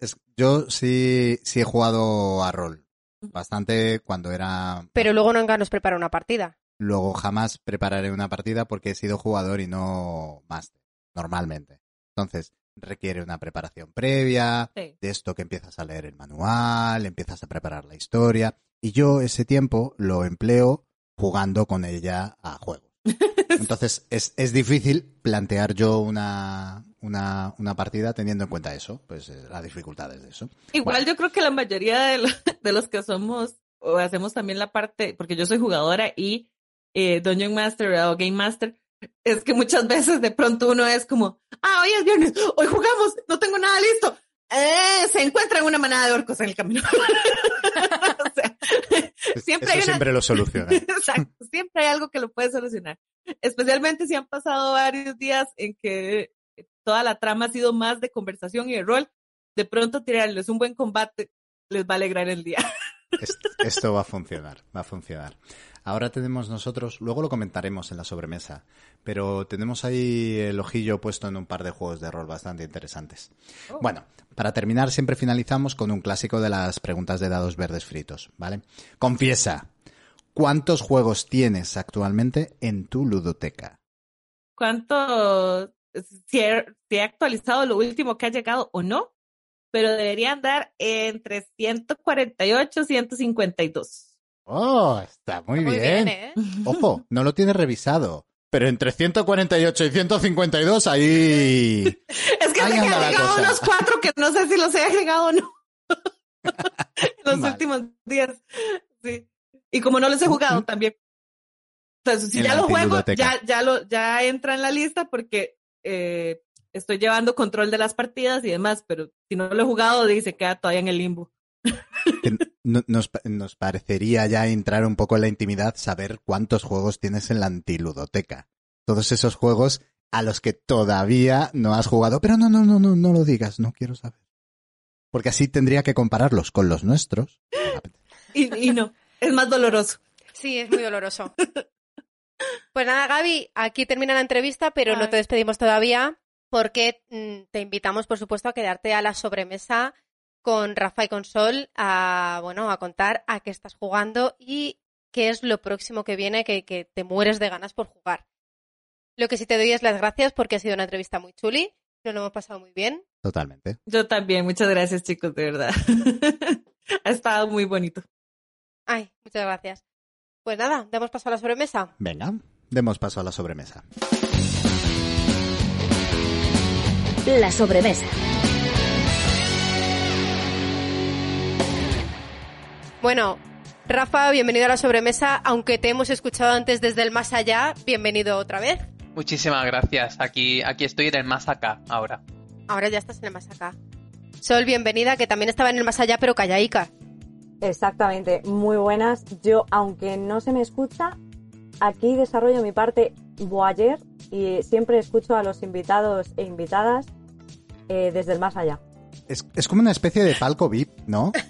Es- yo sí, sí he jugado a rol. Bastante cuando era... Pero luego nunca nos prepara una partida. Luego jamás prepararé una partida porque he sido jugador y no máster, normalmente. Entonces, requiere una preparación previa, Sí. de esto que empiezas a leer el manual, empiezas a preparar la historia, y yo ese tiempo lo empleo jugando con ella a juegos. <laughs> Entonces, es, es difícil plantear yo una, una, una partida teniendo en cuenta eso, pues eh, las dificultades de eso. Igual yo creo que la mayoría de, lo- <laughs> de los que somos o hacemos también la parte, porque yo soy jugadora y eh, Dungeon Master o Game Master, es que muchas veces de pronto uno es como, ah, hoy es viernes, hoy jugamos, no tengo nada listo. Eh, se encuentran una manada de orcos en el camino. <laughs> O sea, siempre eso hay una- siempre lo soluciona. <laughs> Exacto, siempre hay algo que lo puede solucionar. Especialmente si han pasado varios días en que toda la trama ha sido más de conversación y de rol, de pronto tirarles un buen combate les va a alegrar el día. <laughs> Es- Esto va a funcionar, va a funcionar. Ahora tenemos nosotros, luego lo comentaremos en la sobremesa, pero tenemos ahí el ojillo puesto en un par de juegos de rol bastante interesantes. Bueno, para terminar siempre finalizamos con un clásico de las preguntas de dados verdes fritos, ¿vale? Confiesa, ¿cuántos juegos tienes actualmente en tu ludoteca? ¿Cuánto, si he, si he actualizado lo último que ha llegado o no? Pero debería andar entre 148 y 152. Oh, está muy, Muy bien. bien, ¿eh? <laughs> Ojo, no lo tienes revisado. Pero entre 148 y 152 ahí... <laughs> Es que Ahí se han agregado unos cuatro que no sé si los he agregado o no. <laughs> los Vale. últimos días. Sí. Y como no los he jugado también. Entonces, si En ya lo juego, ya, ya lo, ya entra en la lista porque eh, estoy llevando control de las partidas y demás, pero si no lo he jugado, dice queda todavía en el limbo. que no- nos, nos parecería ya entrar un poco en la intimidad saber cuántos juegos tienes en la antiludoteca. Todos esos juegos a los que todavía no has jugado. Pero no, no, no, no, no lo digas, no quiero saber. Porque así tendría que compararlos con los nuestros. <laughs> Y, y no, es más doloroso. Sí, es muy doloroso. <laughs> Pues nada, Gaby, aquí termina la entrevista, pero no te despedimos todavía porque mm, te invitamos, por supuesto, a quedarte a la sobremesa con Rafa y con Sol a, bueno, a contar a qué estás jugando y qué es lo próximo que viene que, que te mueres de ganas por jugar. Lo que sí te doy es las gracias porque ha sido una entrevista muy chuli, nos lo hemos pasado muy bien. Totalmente. Yo también, muchas gracias chicos, de verdad. <laughs> ha estado muy bonito. Ay, muchas gracias. Pues nada, damos paso a la sobremesa. Venga, demos paso a la sobremesa. La sobremesa. Bueno, Rafa, bienvenido a la sobremesa. Aunque te hemos escuchado antes desde el más allá, bienvenido otra vez. Muchísimas gracias. Aquí, aquí estoy en el más acá ahora. Ahora ya estás en el más acá. Sol, bienvenida, que también estaba en el más allá, pero callaica. Exactamente, muy buenas. Yo, aunque no se me escucha, aquí desarrollo mi parte voyeur y siempre escucho a los invitados e invitadas eh, desde el más allá. Es, es como una especie de palco VIP, ¿no? <laughs>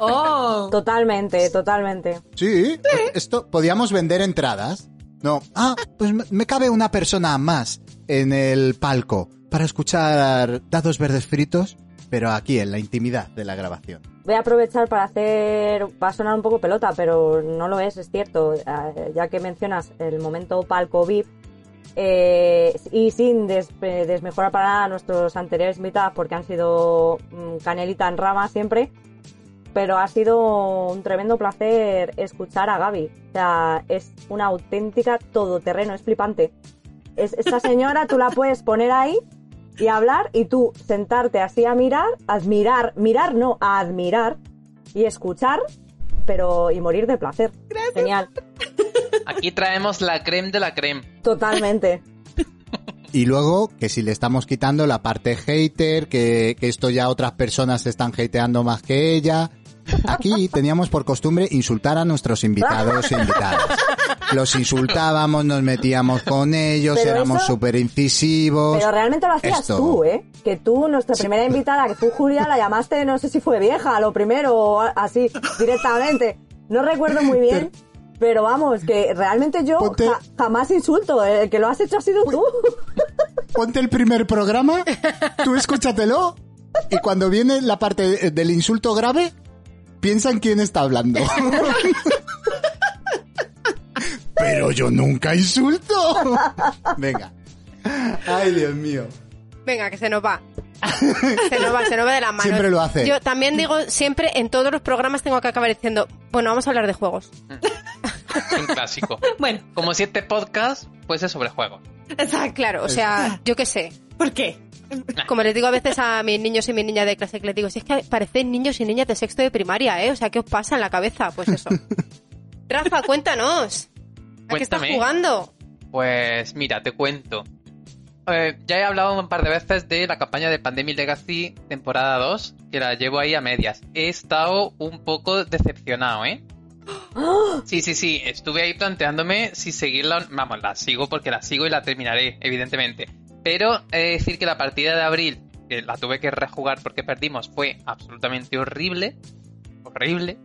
Oh. Totalmente, totalmente. Sí, esto podíamos vender entradas. No, ah, pues me- me cabe una persona más en el palco para escuchar dados verdes fritos, pero aquí en la intimidad de la grabación. Voy a aprovechar para hacer, va a sonar un poco pelota, pero no lo es, es cierto, eh, ya que mencionas el momento palco VIP, eh, y sin des- eh, desmejorar para nada nuestros anteriores invitados porque han sido mm, canelita en rama siempre, pero ha sido un tremendo placer escuchar a Gaby. O sea, es una auténtica todoterreno, es flipante. Es, esta señora tú la puedes poner ahí y hablar y tú sentarte así a mirar, admirar, mirar no, a admirar y escuchar, pero y morir de placer. Genial, <laughs> Aquí traemos la creme de la creme. totalmente. Y luego, que si le estamos quitando la parte hater, que, que esto ya otras personas se están hateando más que ella, Aquí teníamos por costumbre insultar a nuestros invitados e invitadas. Los insultábamos, nos metíamos con ellos, Pero éramos súper incisivos. Pero realmente lo hacías Esto- tú, ¿eh? Que tú, nuestra primera invitada, que tú, Julia, la llamaste, no sé si fue vieja, lo primero, o así, directamente. No recuerdo muy bien, pero vamos, que realmente yo Ponte- ja- jamás insulto. El que lo has hecho ha sido tú. Ponte el primer programa, tú escúchatelo, y cuando viene la parte del insulto grave, piensa en quién está hablando. Pero yo nunca insulto. Venga. Ay, Dios mío. Venga, que se nos va. Se nos va, se nos va de la mano. Siempre lo hace. Yo también digo, siempre en todos los programas tengo que acabar diciendo, bueno, vamos a hablar de juegos. Un clásico. Bueno, Como si este podcast fuese sobre juegos. exacto. Claro, o sea, yo qué sé. ¿Por qué? <laughs> Como les digo a veces a mis niños y mis niñas de clase, que les digo, si es que parecen niños y niñas de sexto de primaria, ¿eh? O sea, ¿qué os pasa en la cabeza? Pues eso. <laughs> Rafa, cuéntanos. ¿A qué estás jugando? Pues mira, te cuento. Eh, ya he hablado un par de veces de la campaña de Pandemic Legacy temporada 2, que la llevo ahí a medias. He estado un poco decepcionado, ¿eh? <gasps> Sí, sí, sí, estuve ahí planteándome si seguirla, vamos, la sigo porque la sigo y la terminaré, evidentemente. Pero he de decir que la partida de abril, que la tuve que rejugar porque perdimos, fue absolutamente horrible, horrible.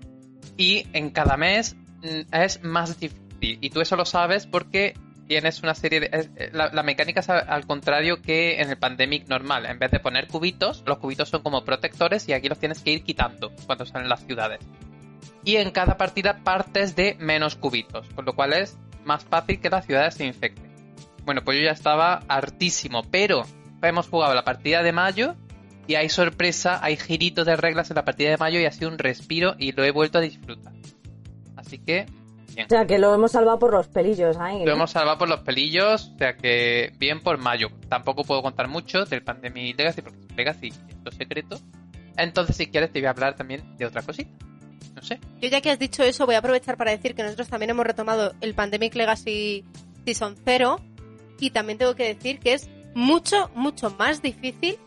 Y en cada mes mm, es más difícil. Y tú eso lo sabes porque tienes una serie de... eh, La, mecánica es al, al contrario que en el Pandemic normal. En vez de poner cubitos, los cubitos son como protectores y aquí los tienes que ir quitando cuando salen las ciudades. Y en cada partida partes de menos cubitos, con lo cual es más fácil que las ciudades se infecten. Bueno, pues yo ya estaba hartísimo, pero hemos jugado la partida de mayo y hay sorpresa, hay giritos de reglas en la partida de mayo y ha sido un respiro y lo he vuelto a disfrutar. Así que, bien. O sea, que lo hemos salvado por los pelillos ahí. Lo ¿no? hemos salvado por los pelillos, o sea que bien por mayo. Tampoco puedo contar mucho del Pandemic Legacy porque es Legacy es secreto. Entonces, si quieres, te voy a hablar también de otra cosita. No sé. Yo ya que has dicho eso, voy a aprovechar para decir que nosotros también hemos retomado el Pandemic Legacy Season 0 y también tengo que decir que es mucho, mucho más difícil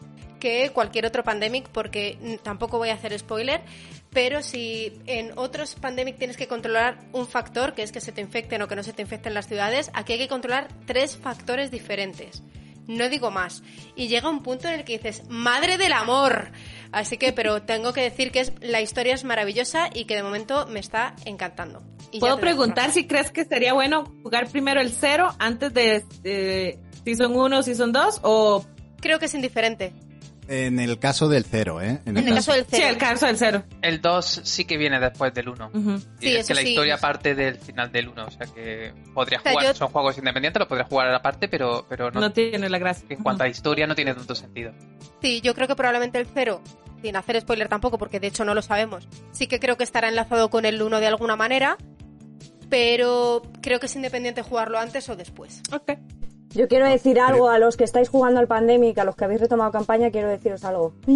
que cualquier otro Pandemic porque tampoco voy a hacer spoiler, pero si en otros Pandemic tienes que controlar un factor, que es que se te infecten o que no se te infecten las ciudades, aquí hay que controlar tres factores diferentes. No digo más. Y llega un punto en el que dices, madre del amor. Así que, pero tengo que decir que es, la historia es maravillosa y que de momento me está encantando. Y Puedo preguntar si crees que sería bueno jugar primero el cero antes de eh, Season 1 o Season 2 o... Creo que es indiferente. En el caso del cero, ¿eh? En el caso del Sí, cero. el caso del cero. El 2 sí que viene después del 1. Ujú. Y Sí, es que la sí. historia parte del final del 1, o sea que podría O sea, jugar, yo- son juegos independientes, lo podría jugar aparte, pero, pero no, No tiene la gracia. en cuanto a historia no tiene tanto sentido. Sí, yo creo que probablemente el cero, sin hacer spoiler tampoco, porque de hecho no lo sabemos, sí que creo que estará enlazado con el 1 de alguna manera, pero creo que es independiente jugarlo antes o después. Ok. Yo quiero decir algo a los que estáis jugando al Pandemic, a los que habéis retomado campaña, quiero deciros algo. <laughs>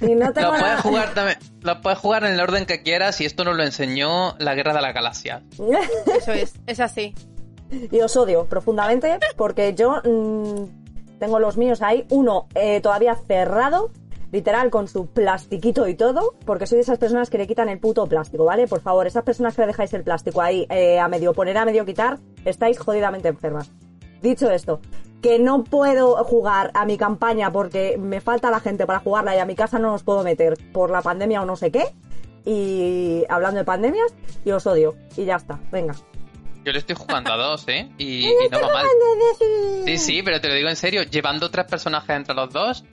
Y no tengo Lo puedes jugar también, lo puedes jugar en el orden que quieras y esto nos lo enseñó la Guerra de la Galaxia. <laughs> Eso es, es así. y os odio profundamente porque yo mm, tengo los míos ahí, uno eh, todavía cerrado, literal con su plastiquito y todo, porque soy de esas personas que le quitan el puto plástico, ¿vale? Por favor, esas personas que le dejáis el plástico ahí eh, a medio poner, a medio quitar, estáis jodidamente enfermas. Dicho esto, que no puedo jugar a mi campaña porque me falta la gente para jugarla y a mi casa no os puedo meter por la pandemia o no sé qué. Y hablando de pandemias, y os odio. Y ya está, venga. Yo le estoy jugando a dos, ¿eh? Y, <laughs> y no va mal. Sí, sí, pero te lo digo en serio, llevando tres personajes entre los dos,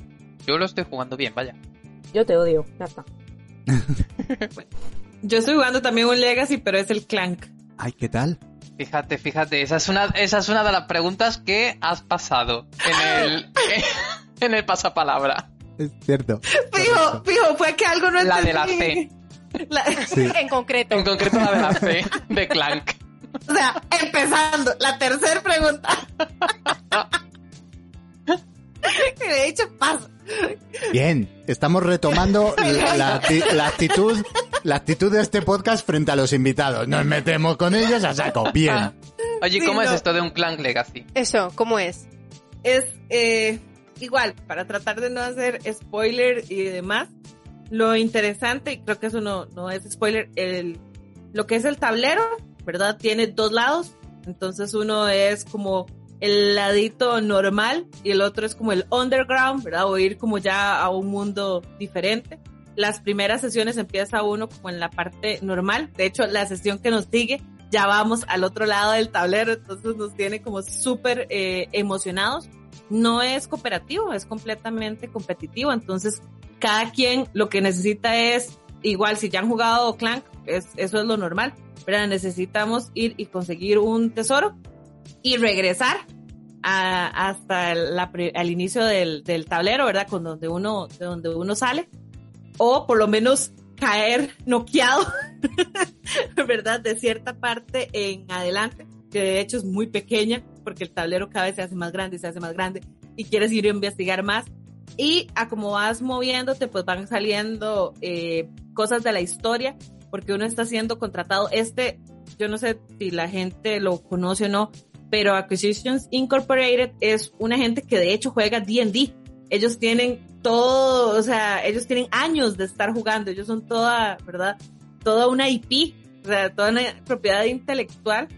yo lo estoy jugando bien, vaya. Yo te odio, ya está. <laughs> Yo estoy jugando también un Legacy, pero es el Clank. Ay, ¿qué tal? Fíjate, fíjate, esa es una, esa es una de las preguntas que has pasado en el, <laughs> en el pasapalabra. Es cierto. Fijo, fijo, fue que algo no La de la. C. <laughs> La- Sí. En concreto. En concreto la de la C, de Clank. o sea, empezando, la tercera pregunta. Que de hecho pasa. Bien, estamos retomando <laughs> la, la acti- la actitud, la actitud de este podcast frente a los invitados. Nos metemos con ellos a saco. Bien. Oye, Sí, ¿cómo es no. esto de un Clank Legacy? Eso, ¿cómo es? Es, eh, igual, para tratar de no hacer spoiler y demás, lo interesante, y creo que eso no, no es spoiler, el, lo que es el tablero, ¿verdad? Tiene dos lados, entonces uno es como el ladito normal y el otro es como el underground, ¿verdad? O ir como ya a un mundo diferente. Las primeras sesiones empieza uno como en la parte normal, de hecho la sesión que nos sigue ya vamos al otro lado del tablero, entonces nos tiene como súper eh, emocionados. No es cooperativo, es completamente competitivo, entonces cada quien lo que necesita es, igual si ya han jugado Clank, es, eso es lo normal, pero necesitamos ir y conseguir un tesoro y regresar a, hasta el, la, al inicio del, del, tablero, ¿verdad? Con donde uno, de donde uno sale, o por lo menos caer noqueado, <laughs> ¿verdad? De cierta parte en adelante, que de hecho es muy pequeña, porque el tablero cada vez se hace más grande se hace más grande, y quieres ir a investigar más. Y a como vas moviéndote, pues van saliendo eh, cosas de la historia, porque uno está siendo contratado. Este, yo no sé si la gente lo conoce o no, pero Acquisitions Incorporated es una gente que de hecho juega D&D. Ellos tienen todo, o sea, ellos tienen años de estar jugando, ellos son toda, ¿verdad? Toda una IP, o sea, toda una propiedad intelectual,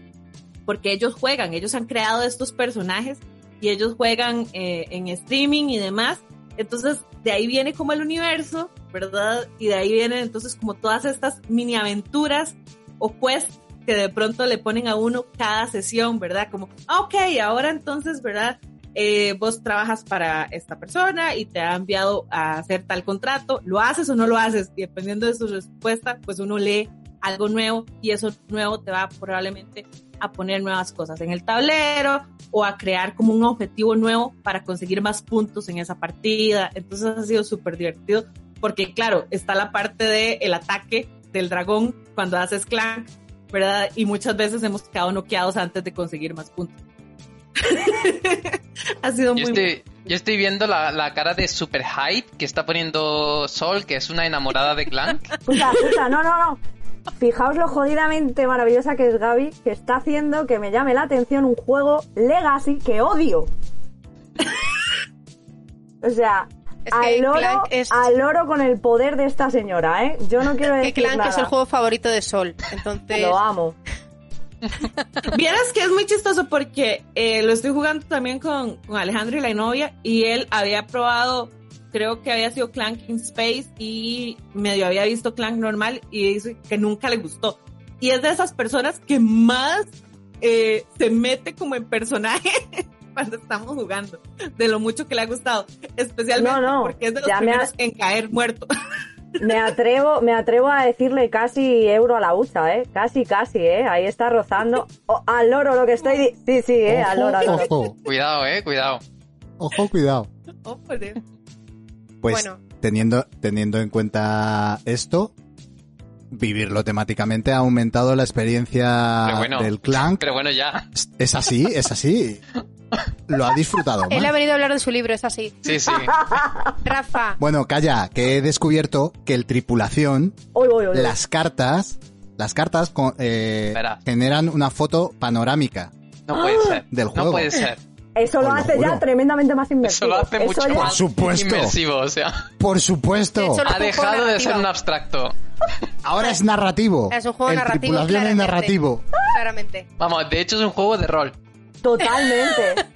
porque ellos juegan, ellos han creado estos personajes y ellos juegan eh, en streaming y demás. Entonces, de ahí viene como el universo, ¿verdad? Y de ahí vienen entonces como todas estas mini aventuras o quests que de pronto le ponen a uno cada sesión, ¿verdad? Como, ah, ok, ahora entonces, ¿verdad? Eh, vos trabajas para esta persona y te ha enviado a hacer tal contrato, ¿lo haces o no lo haces? Y dependiendo de su respuesta, pues uno lee algo nuevo y eso nuevo te va probablemente a poner nuevas cosas en el tablero o a crear como un objetivo nuevo para conseguir más puntos en esa partida. Entonces ha sido súper divertido porque claro, está la parte del el ataque del dragón cuando haces clank, ¿verdad? Y muchas veces hemos quedado noqueados antes de conseguir más puntos. <laughs> ha sido yo muy estoy, yo estoy viendo la, la, cara de super hype que está poniendo Sol, que es una enamorada de Clank. Puta, puta, no, no, no. Fijaos lo jodidamente maravillosa que es Gaby, que está haciendo que me llame la atención un juego Legacy que odio. <laughs> o sea, Es que al, oro, es- al oro con el poder de esta señora, ¿eh? Yo no quiero <laughs> Que decir Clank nada. es el juego favorito de Sol. Entonces, Lo amo. <laughs> Vieras que es muy chistoso porque eh, lo estoy jugando también con, con Alejandro y la novia y él había probado, creo que había sido Clank in Space y medio había visto Clank normal y dice que nunca le gustó. Y es de esas personas que más eh, se mete como en personaje <laughs> cuando estamos jugando, de lo mucho que le ha gustado, especialmente No, no, porque es de los ya me primeros has- en caer muerto. <laughs> Me atrevo, me atrevo a decirle casi euro a la hucha, ¿eh? Casi, casi, ¿eh? Ahí está rozando. Oh, al loro lo que estoy... Sí, sí, ¿eh? Al loro. al loro. Ojo, Cuidado, eh, cuidado. ojo, cuidado. <laughs> Oh, joder. Pues Bueno. teniendo, teniendo en cuenta esto, vivirlo temáticamente ha aumentado la experiencia bueno. del clan. Pero bueno, ya. Es así, es así. <laughs> Lo ha disfrutado <laughs> él ha venido a hablar de su libro, es así. Sí, sí. <laughs> Rafa, Bueno, calla, que he descubierto que el tripulación, las cartas, las cartas eh, generan una foto panorámica. No puede ser. Del No juego. puede ser. Eso lo hace ya tremendamente más Eso inmersivo. lo hace mucho ya- más supuesto. inmersivo, o sea. Por supuesto. De hecho, lo- Ha dejado de ser un abstracto. Ahora es narrativo. Es un juego el narrativo, Tripulación es narrativo. claramente. Vamos, de hecho es un juego de rol. Totalmente.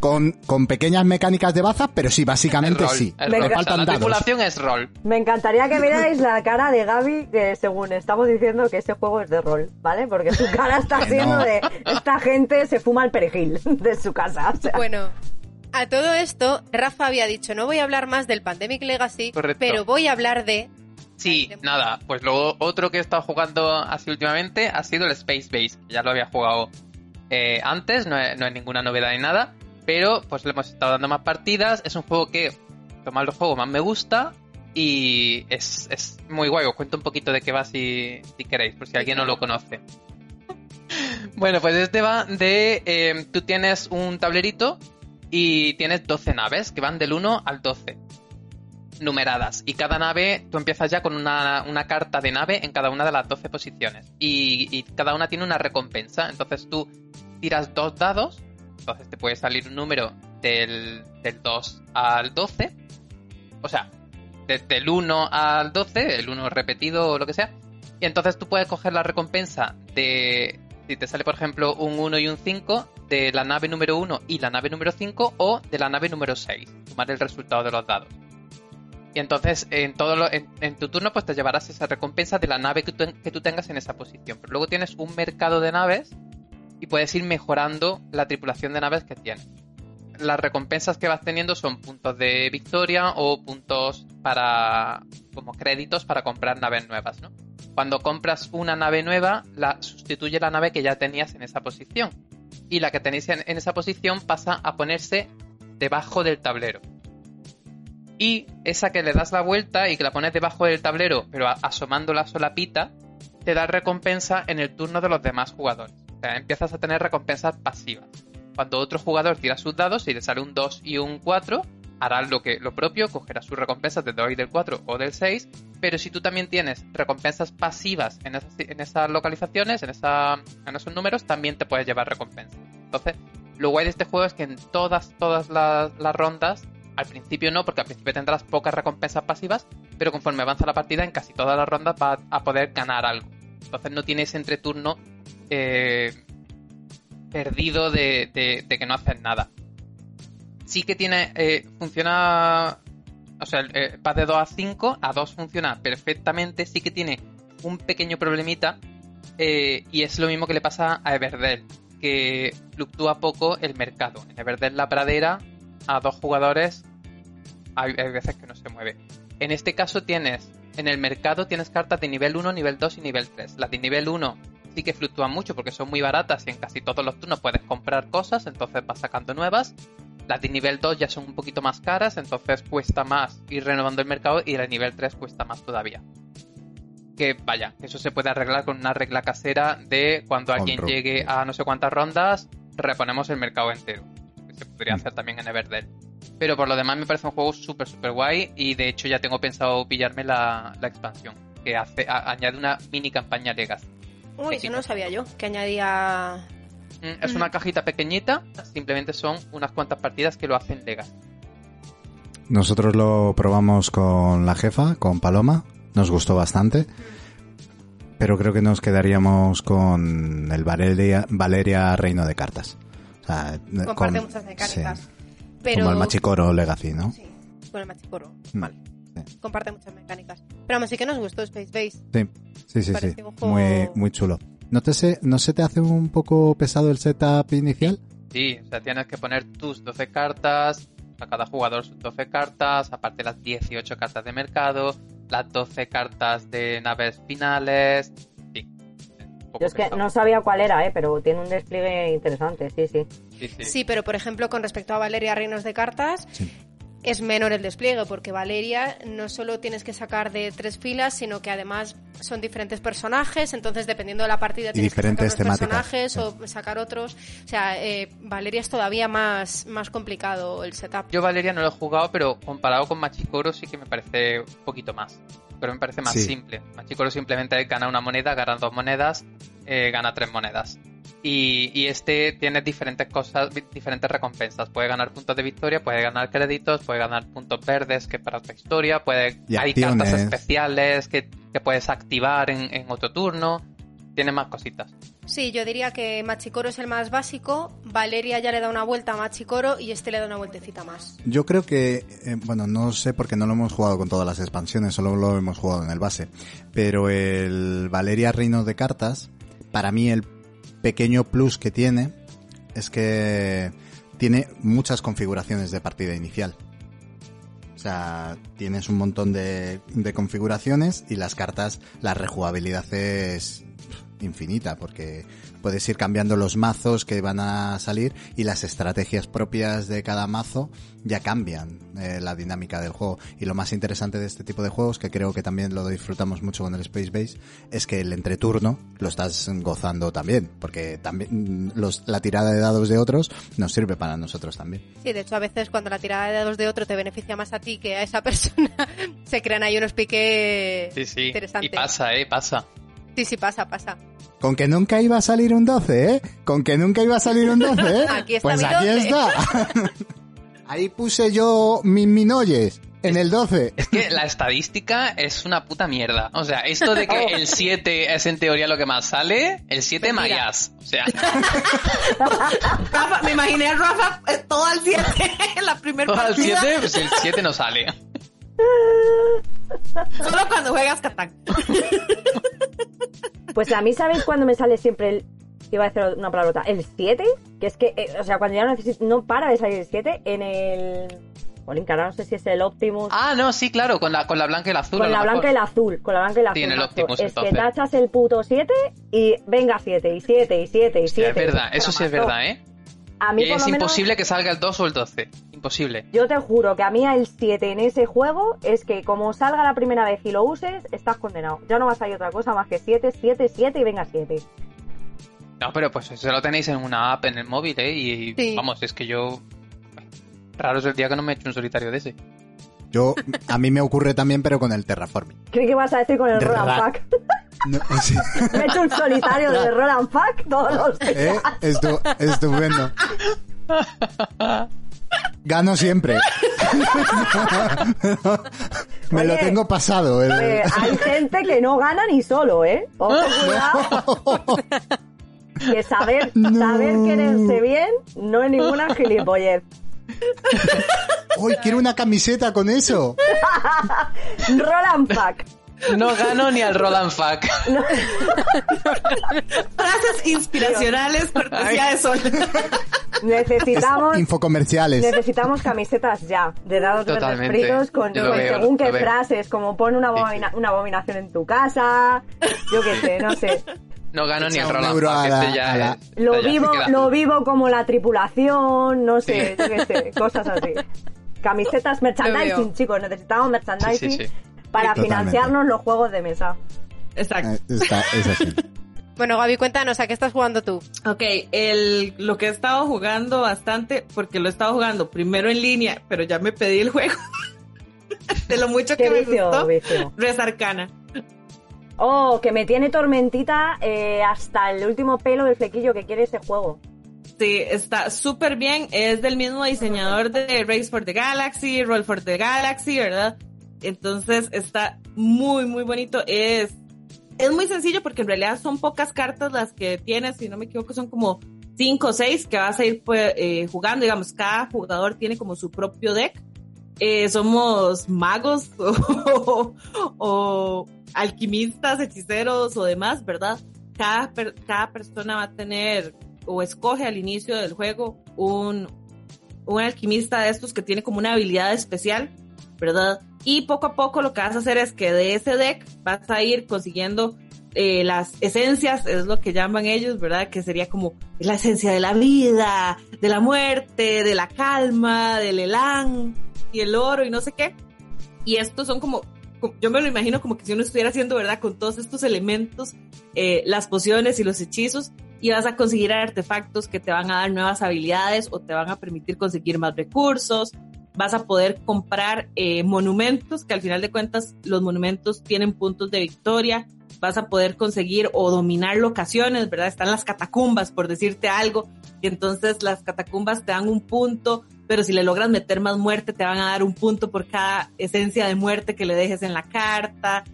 Con, con pequeñas mecánicas de baza, pero sí, básicamente El rol, sí. el rol. Le O sea, faltan la dados. tripulación es rol. Me encantaría que vierais la cara de Gaby que según estamos diciendo que ese juego es de rol, ¿vale? Porque su cara está haciendo no. de esta gente se fuma el perejil de su casa. o sea. Bueno, a todo esto, Rafa había dicho, no voy a hablar más del Pandemic Legacy, Correcto. pero voy a hablar de... Sí, nada, pues luego otro que he estado jugando así últimamente ha sido el Space Base, ya lo había jugado eh, antes, no es, no es ninguna novedad ni nada, pero pues le hemos estado dando más partidas, es un juego que, tomar los juegos más me gusta y es, es muy guay, os cuento un poquito de qué va si, si queréis, por si alguien no lo conoce. <laughs> Bueno, pues este va de, eh, tú tienes un tablerito y tienes 12 naves que van del 1 al 12 numeradas. Y cada nave, tú empiezas ya con una, una carta de nave en cada una de las 12 posiciones. Y, y cada una tiene una recompensa. Entonces tú tiras dos dados. Entonces te puede salir un número del, del 2 al 12. O sea, de- del 1 al 12, el 1 repetido o lo que sea. Y entonces tú puedes coger la recompensa de, si te sale por ejemplo un 1 y un 5, de la nave número 1 y la nave número 5 o de la nave número 6. Sumar el resultado de los dados. Y entonces en, tu turno pues te llevarás esa recompensa de la nave que tú, tengas en esa posición. Pero luego tienes un mercado de naves y puedes ir mejorando la tripulación de naves que tienes. Las recompensas que vas teniendo son puntos de victoria o puntos para como créditos para comprar naves nuevas. Cuando compras una nave nueva, la sustituye la nave que ya tenías en esa posición. Y la que tenéis en, en esa posición pasa a ponerse debajo del tablero. Y esa que le das la vuelta y que la pones debajo del tablero, pero asomando la solapita, te da recompensa en el turno de los demás jugadores. O sea, empiezas a tener recompensas pasivas. Cuando otro jugador tira sus dados y le sale un 2 y un 4, hará lo, que, lo propio, cogerá sus recompensas del 2 y del 4 o del 6, pero si tú también tienes recompensas pasivas en esas, en esas localizaciones, en, esa, en esos números, también te puedes llevar recompensas. Entonces, lo guay de este juego es que en todas, todas las rondas, al principio no, porque al principio tendrás pocas recompensas pasivas, pero conforme avanza la partida, en casi todas las rondas vas a poder ganar algo. Entonces no tienes entreturno eh, perdido de, que no haces nada. Sí que tiene. eh, funciona. O sea, eh, de 2 a 5. A 2 funciona perfectamente. Sí que tiene un pequeño problemita. eh, y es lo mismo que le pasa a Everdell. Que fluctúa poco el mercado. En Everdell la pradera. A dos jugadores. Hay, hay veces que no se mueve. En este caso tienes. En el mercado tienes cartas de nivel 1, nivel 2 y nivel 3. Las de nivel 1 sí que fluctúan mucho porque son muy baratas y en casi todos los turnos puedes comprar cosas, entonces vas sacando nuevas. Las de nivel 2 ya son un poquito más caras, entonces cuesta más ir renovando el mercado y la de nivel 3 cuesta más todavía. Que vaya, eso se puede arreglar con una regla casera de cuando alguien llegue a no sé cuántas rondas, reponemos el mercado entero. Que se podría hacer también en Everdell. Pero por lo demás me parece un juego súper, súper guay y de hecho ya tengo pensado pillarme la, la expansión, que hace, a- añade una mini campaña Legacy. Uy, eso no lo sabía yo, que añadía... Mm, Es una cajita pequeñita, simplemente son unas cuantas partidas que lo hacen Legacy. Nosotros lo probamos con la jefa, con Paloma. Nos gustó bastante. Pero creo que nos quedaríamos con el Valeria, Valeria Reino de Cartas. O sea, Comparte con- muchas mecánicas. sí, Pero... Como el Machicoro Legacy, ¿no? Sí, con el Machicoro. Vale. Comparte muchas mecánicas. Pero aún sí que nos gustó Space Base. Sí, sí, sí, sí. Juego- Muy, muy chulo. ¿No, te se, ¿No se te hace un poco pesado el setup inicial? Sí, o sea, tienes que poner tus 12 cartas, a cada jugador sus 12 cartas, aparte las 18 cartas de mercado, las 12 cartas de naves finales. Yo es que no sabía cuál era, ¿eh? pero tiene un despliegue interesante, sí, sí. Sí, sí. Sí, pero por ejemplo, con respecto a Valeria Reinos de Cartas, es menor el despliegue, porque Valeria no solo tienes que sacar de tres filas, sino que además son diferentes personajes, entonces dependiendo de la partida tienes diferentes que sacar unos personajes o sacar otros. O sea, eh, Valeria es todavía más, más complicado el setup. Yo Valeria no lo he jugado, pero comparado con Machicoro sí que me parece un poquito más. Pero me parece más Sí. simple. Machicoro simplemente gana una moneda, gana dos monedas, eh, gana tres monedas. Y, y este tiene diferentes cosas, diferentes recompensas. Puede ganar puntos de victoria, puede ganar créditos, puede ganar puntos verdes, que es para otra historia, puede, Y hay acciones. cartas especiales que, que puedes activar en, en otro turno. Tiene más cositas. Sí, yo diría que Machicoro es el más básico, Valeria ya le da una vuelta a Machicoro y este le da una vueltecita más. Yo creo que, eh, bueno, no sé porque no lo hemos jugado con todas las expansiones, solo lo hemos jugado en el base. Pero el Valeria Reino de Cartas, para mí el pequeño plus que tiene es que tiene muchas configuraciones de partida inicial. O sea, tienes un montón de, de configuraciones y las cartas, la rejugabilidad es infinita porque puedes ir cambiando los mazos que van a salir y las estrategias propias de cada mazo ya cambian eh, la dinámica del juego. Y lo más interesante de este tipo de juegos, que creo que también lo disfrutamos mucho con el Space Base, es que el entreturno lo estás gozando también, porque también mm, los, la tirada de dados de otros nos sirve para nosotros también. Sí, de hecho a veces cuando la tirada de dados de otro te beneficia más a ti que a esa <laughs> persona, se crean ahí unos piques Sí, sí. interesantes. Y pasa, ¿eh? Pasa. Sí, sí, pasa, pasa. Con que nunca iba a salir un 12, ¿eh? Con que nunca iba a salir un 12, ¿eh? <laughs> Aquí está pues mi aquí 12. está. <laughs> Ahí puse yo mis minoyes en el 12. Es que la estadística es una puta mierda. O sea, esto de que el 7 es en teoría lo que más sale, el 7 Mentira. mayas. O sea, <laughs> Rafa, me imaginé a Rafa eh, todo al 7 en la primera todo el partida. 7, pues el 7 no sale. Solo cuando juegas Catán. Pues a mí, ¿sabéis cuándo me sale siempre el... Iba a decir una palabrota. El 7, que es que, eh, o sea, cuando ya no necesito, no para de salir el 7, en el... Jolín, ahora no sé si es el Optimus. Ah, no, sí, claro, con la, con la blanca y la azul. con la mejor. blanca y el azul, con la blanca y el azul. Sí, en el. Optimus, es que tachas el puto 7 y venga 7, y 7, y 7, y Sí, 7. es verdad, eso sí es verdad, ¿eh? A mí es lo menos, imposible que salga el 2 o el 12. Imposible. yo te juro que a mí el 7 en ese juego es que como salga la primera vez y lo uses, estás condenado. Ya no va a salir otra cosa más que 7, 7, 7 y venga 7. No, pero pues eso lo tenéis en una app en el móvil, ¿eh? Y Sí. vamos, es que yo... Raro es el día que no me he hecho un solitario de ese. Yo, a mí me ocurre también, pero con el terraforming. Creí que vas a decir con el De Roll and ra- Pack. <laughs> No, sí. Me he hecho un solitario de Roll and Pack todos los <laughs> días. ¿Eh? Estu- estupendo. Gano siempre. <laughs> Me lo Oye, tengo pasado. el- Eh, hay gente que no gana ni solo, ¿eh? Ojo, cuidado. Que saber, saber quererse bien no es ninguna gilipollez. ¡Uy, quiero una camiseta con eso! <laughs> Roll and Pack. No gano ni al Roland Fuck. Frases inspiracionales, cortesía de Sol. Necesitamos, Infocomerciales. necesitamos camisetas ya, de dados verdes fritos con, veo, según qué frases, como pon abomina- una abominación en tu casa, yo qué sé, no sé. No gano ni el Roland la- Este ya la- Lo vivo, lo vivo como la tripulación, no sé, yo qué sé, <laughs> cosas así. Camisetas, merchandising, chicos, necesitamos merchandising Sí, sí, sí. para Totalmente. financiarnos los juegos de mesa. Exacto. Eh, está- es así. <laughs> Bueno, Gaby, cuéntanos, ¿a qué estás jugando tú? Ok, el, lo que he estado jugando bastante, porque lo he estado jugando primero en línea, pero ya me pedí el juego. <laughs> de lo mucho que Qué me vicio, gustó. vicio. Res Arcana. Oh, que me tiene tormentita eh, hasta el último pelo del flequillo que quiere ese juego. Sí, está súper bien. Es del mismo diseñador de Race for the Galaxy, Roll for the Galaxy, ¿verdad? Entonces está muy, muy bonito. Es, es muy sencillo porque en realidad son pocas cartas las que tienes, si no me equivoco, son como cinco o seis que vas a ir pues, eh, jugando. Digamos, cada jugador tiene como su propio deck. Eh, somos magos <laughs> o, o alquimistas, hechiceros o demás, ¿verdad? Cada, per- cada persona va a tener o escoge al inicio del juego un, un alquimista de estos que tiene como una habilidad especial, ¿verdad? Y poco a poco lo que vas a hacer es que de ese deck vas a ir consiguiendo eh, las esencias, es lo que llaman ellos, ¿verdad? Que sería como la esencia de la vida, de la muerte, de la calma, del elan y el oro y no sé qué. Y estos son como, yo me lo imagino como que si uno estuviera haciendo, ¿verdad? Con todos estos elementos, eh, las pociones y los hechizos, y vas a conseguir artefactos que te van a dar nuevas habilidades o te van a permitir conseguir más recursos. Vas a poder comprar eh, monumentos, que al final de cuentas los monumentos tienen puntos de victoria. Vas a poder conseguir o dominar locaciones, ¿verdad? Están las catacumbas, por decirte algo. Y entonces las catacumbas te dan un punto, pero si le logras meter más muerte, te van a dar un punto por cada esencia de muerte que le dejes en la carta.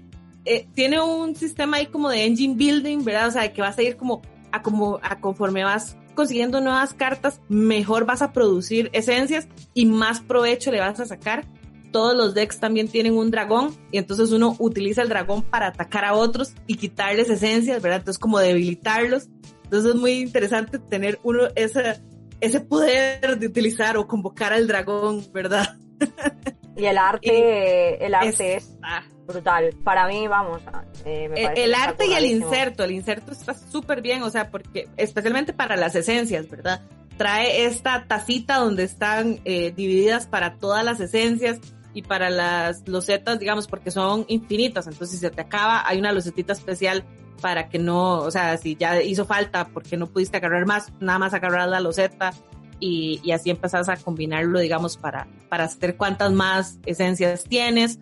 Eh, tiene un sistema ahí como de engine building, ¿verdad? O sea, que vas a ir como a como a conforme vas consiguiendo nuevas cartas, mejor vas a producir esencias y más provecho le vas a sacar. Todos los decks también tienen un dragón y entonces uno utiliza el dragón para atacar a otros y quitarles esencias, ¿verdad? Entonces como debilitarlos. Entonces es muy interesante tener uno ese, ese poder de utilizar o convocar al dragón, ¿verdad? <laughs> Y el arte, el arte es, Ah. brutal. Para mí, vamos, eh, me Eh, el arte y el inserto, el inserto está súper bien, o sea, porque especialmente para las esencias, ¿verdad? Trae esta tacita donde están eh, divididas para todas las esencias y para las losetas, digamos, porque son infinitas, entonces si se te acaba, hay una losetita especial para que no, o sea, si ya hizo falta porque no pudiste agarrar más, nada más agarrar la loseta y, así empezás a combinarlo, digamos, para, para hacer cuántas más esencias tienes.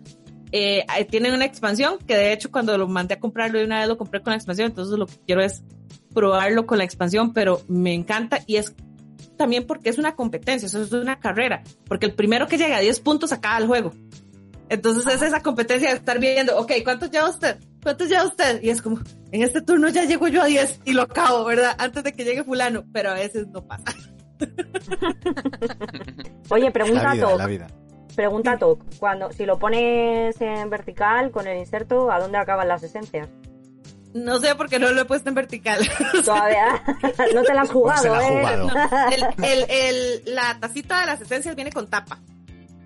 Eh, tienen una expansión que de hecho cuando lo mandé a comprarlo de una vez lo compré con la expansión, entonces lo que quiero es probarlo con la expansión, pero me encanta y es también porque es una competencia, eso es una carrera, porque el primero que llega a 10 puntos acaba el juego. Entonces es esa competencia de estar viendo, ok, ¿cuántos lleva usted? ¿Cuántos lleva usted? Y es como, en este turno ya llego yo a 10 y lo acabo, ¿verdad? Antes de que llegue fulano, pero a veces no pasa. <laughs> Oye, pregunta La vida, Toc. la vida. Pregunta Toc. Cuando, si lo pones en vertical con el inserto, ¿a dónde acaban las esencias? No sé por qué no lo he puesto en vertical. <laughs> Todavía <laughs> no te la has jugado, se la ha ¿eh? jugado. El, el- el- la tacita de las esencias viene con tapa.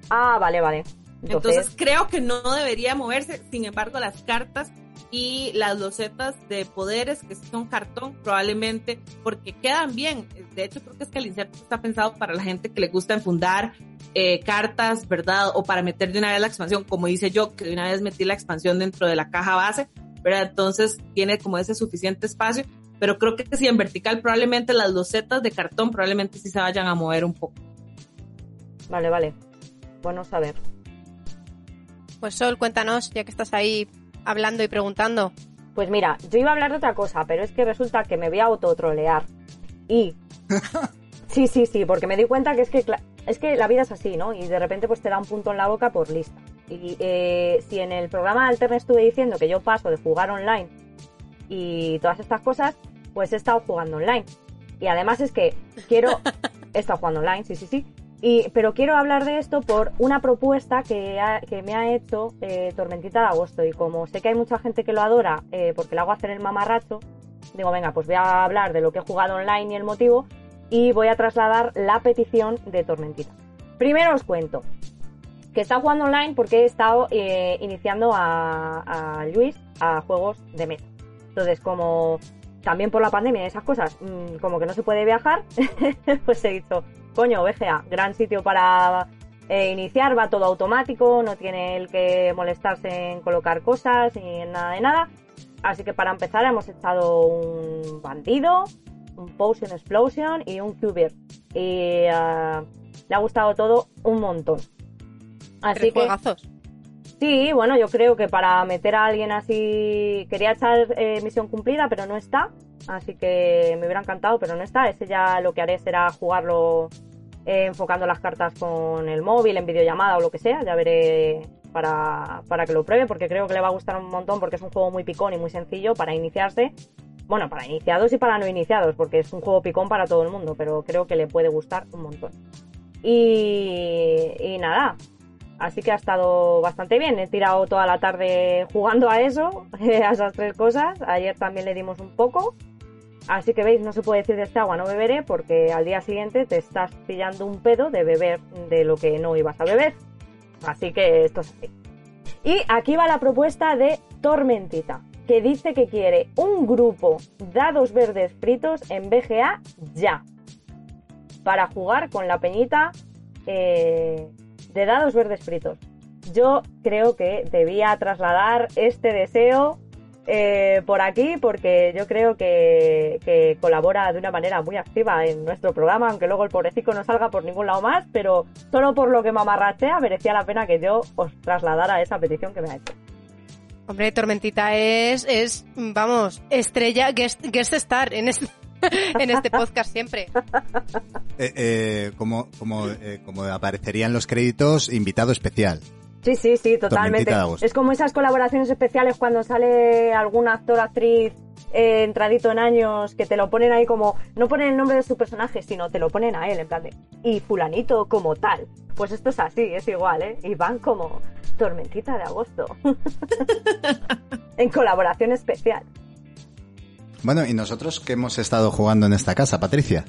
Ah, vale, vale. Entonces, Entonces, creo que no debería moverse. Sin embargo, las cartas y las losetas de poderes que son cartón probablemente porque quedan bien. De hecho, creo que es que el inserto está pensado para la gente que le gusta enfundar eh, cartas, ¿verdad? O para meter de una vez la expansión, como hice yo, que de una vez metí la expansión dentro de la caja base, ¿verdad? Entonces tiene como ese suficiente espacio. Pero creo que si en vertical probablemente las losetas de cartón probablemente sí se vayan a mover un poco. vale, vale. Bueno saber. Pues Sol, cuéntanos, ya que estás ahí hablando y preguntando. Pues mira, yo iba a hablar de otra cosa, pero es que resulta que me voy a autotrolear. Y. <laughs> Sí, sí, sí, porque me di cuenta que es que, cla- es que la vida es así, ¿no? Y de repente pues te da un punto en la boca por lista. Y eh, si en el programa alterno estuve diciendo que yo paso de jugar online y todas estas cosas, pues he estado jugando online. Y además es que quiero... <laughs> He estado jugando online, sí, sí, sí. Pero quiero hablar de esto por una propuesta que, me ha hecho eh, Tormentita de Agosto. Y como sé que hay mucha gente que lo adora eh, porque le hago hacer el mamarracho, digo, venga, pues voy a hablar de lo que he jugado online y el motivo. Y voy a trasladar la petición de Tormentita. Primero os cuento que está jugando online porque he estado eh, iniciando a, a Luis a juegos de mesa. Entonces, como también por la pandemia y esas cosas, mm, como que no se puede viajar, <laughs> pues he dicho, coño, VGA, gran sitio para eh, iniciar, va todo automático, no tiene el que molestarse en colocar cosas ni en nada de nada. Así que para empezar hemos echado un bandido, un Potion Explosion y un Cubir. Y ah, le ha gustado todo un montón. Así Tres que juegazos. Sí, bueno, yo creo que para meter a alguien así. Quería echar eh, misión cumplida, pero no está. Así que me hubiera encantado, pero no está. Ese ya lo que haré será jugarlo eh, enfocando las cartas con el móvil, en videollamada o lo que sea. Ya veré para, para que lo pruebe, porque creo que le va a gustar un montón, porque es un juego muy picón y muy sencillo para iniciarse. Bueno, para iniciados y para no iniciados, porque es un juego picón para todo el mundo, pero creo que le puede gustar un montón. Y, y nada, Así que ha estado bastante bien. He tirado toda la tarde jugando a eso, <laughs> a esas tres cosas. Ayer también le dimos un poco. Así que veis, no se puede decir de este agua no beberé porque al día siguiente te estás pillando un pedo de beber de lo que no ibas a beber. Así que esto es así. Y aquí va la propuesta de Tormentita, que dice que quiere un grupo dados verdes fritos en BGA ya. Para jugar con la peñita eh, de dados verdes fritos. Yo creo que debía trasladar este deseo eh, por aquí porque yo creo que, que colabora de una manera muy activa en nuestro programa, aunque luego el pobrecito no salga por ningún lado más, pero solo por lo que mamarrachea merecía la pena que yo os trasladara esa petición que me ha hecho. Hombre, Tormentita es, es vamos, estrella, guest, guest star en este, <laughs> en este podcast siempre. Eh, eh, como, como, eh, como aparecería en los créditos, invitado especial. Sí, sí, sí, totalmente. Es como esas colaboraciones especiales cuando sale algún actor, actriz eh, entradito en años que te lo ponen ahí como, no ponen el nombre de su personaje, sino te lo ponen a él, en plan de, y fulanito como tal. Pues esto es así, es igual, ¿eh? Y van como tormentita de agosto. <laughs> en colaboración especial. Bueno, ¿y nosotros qué hemos estado jugando en esta casa, Patricia?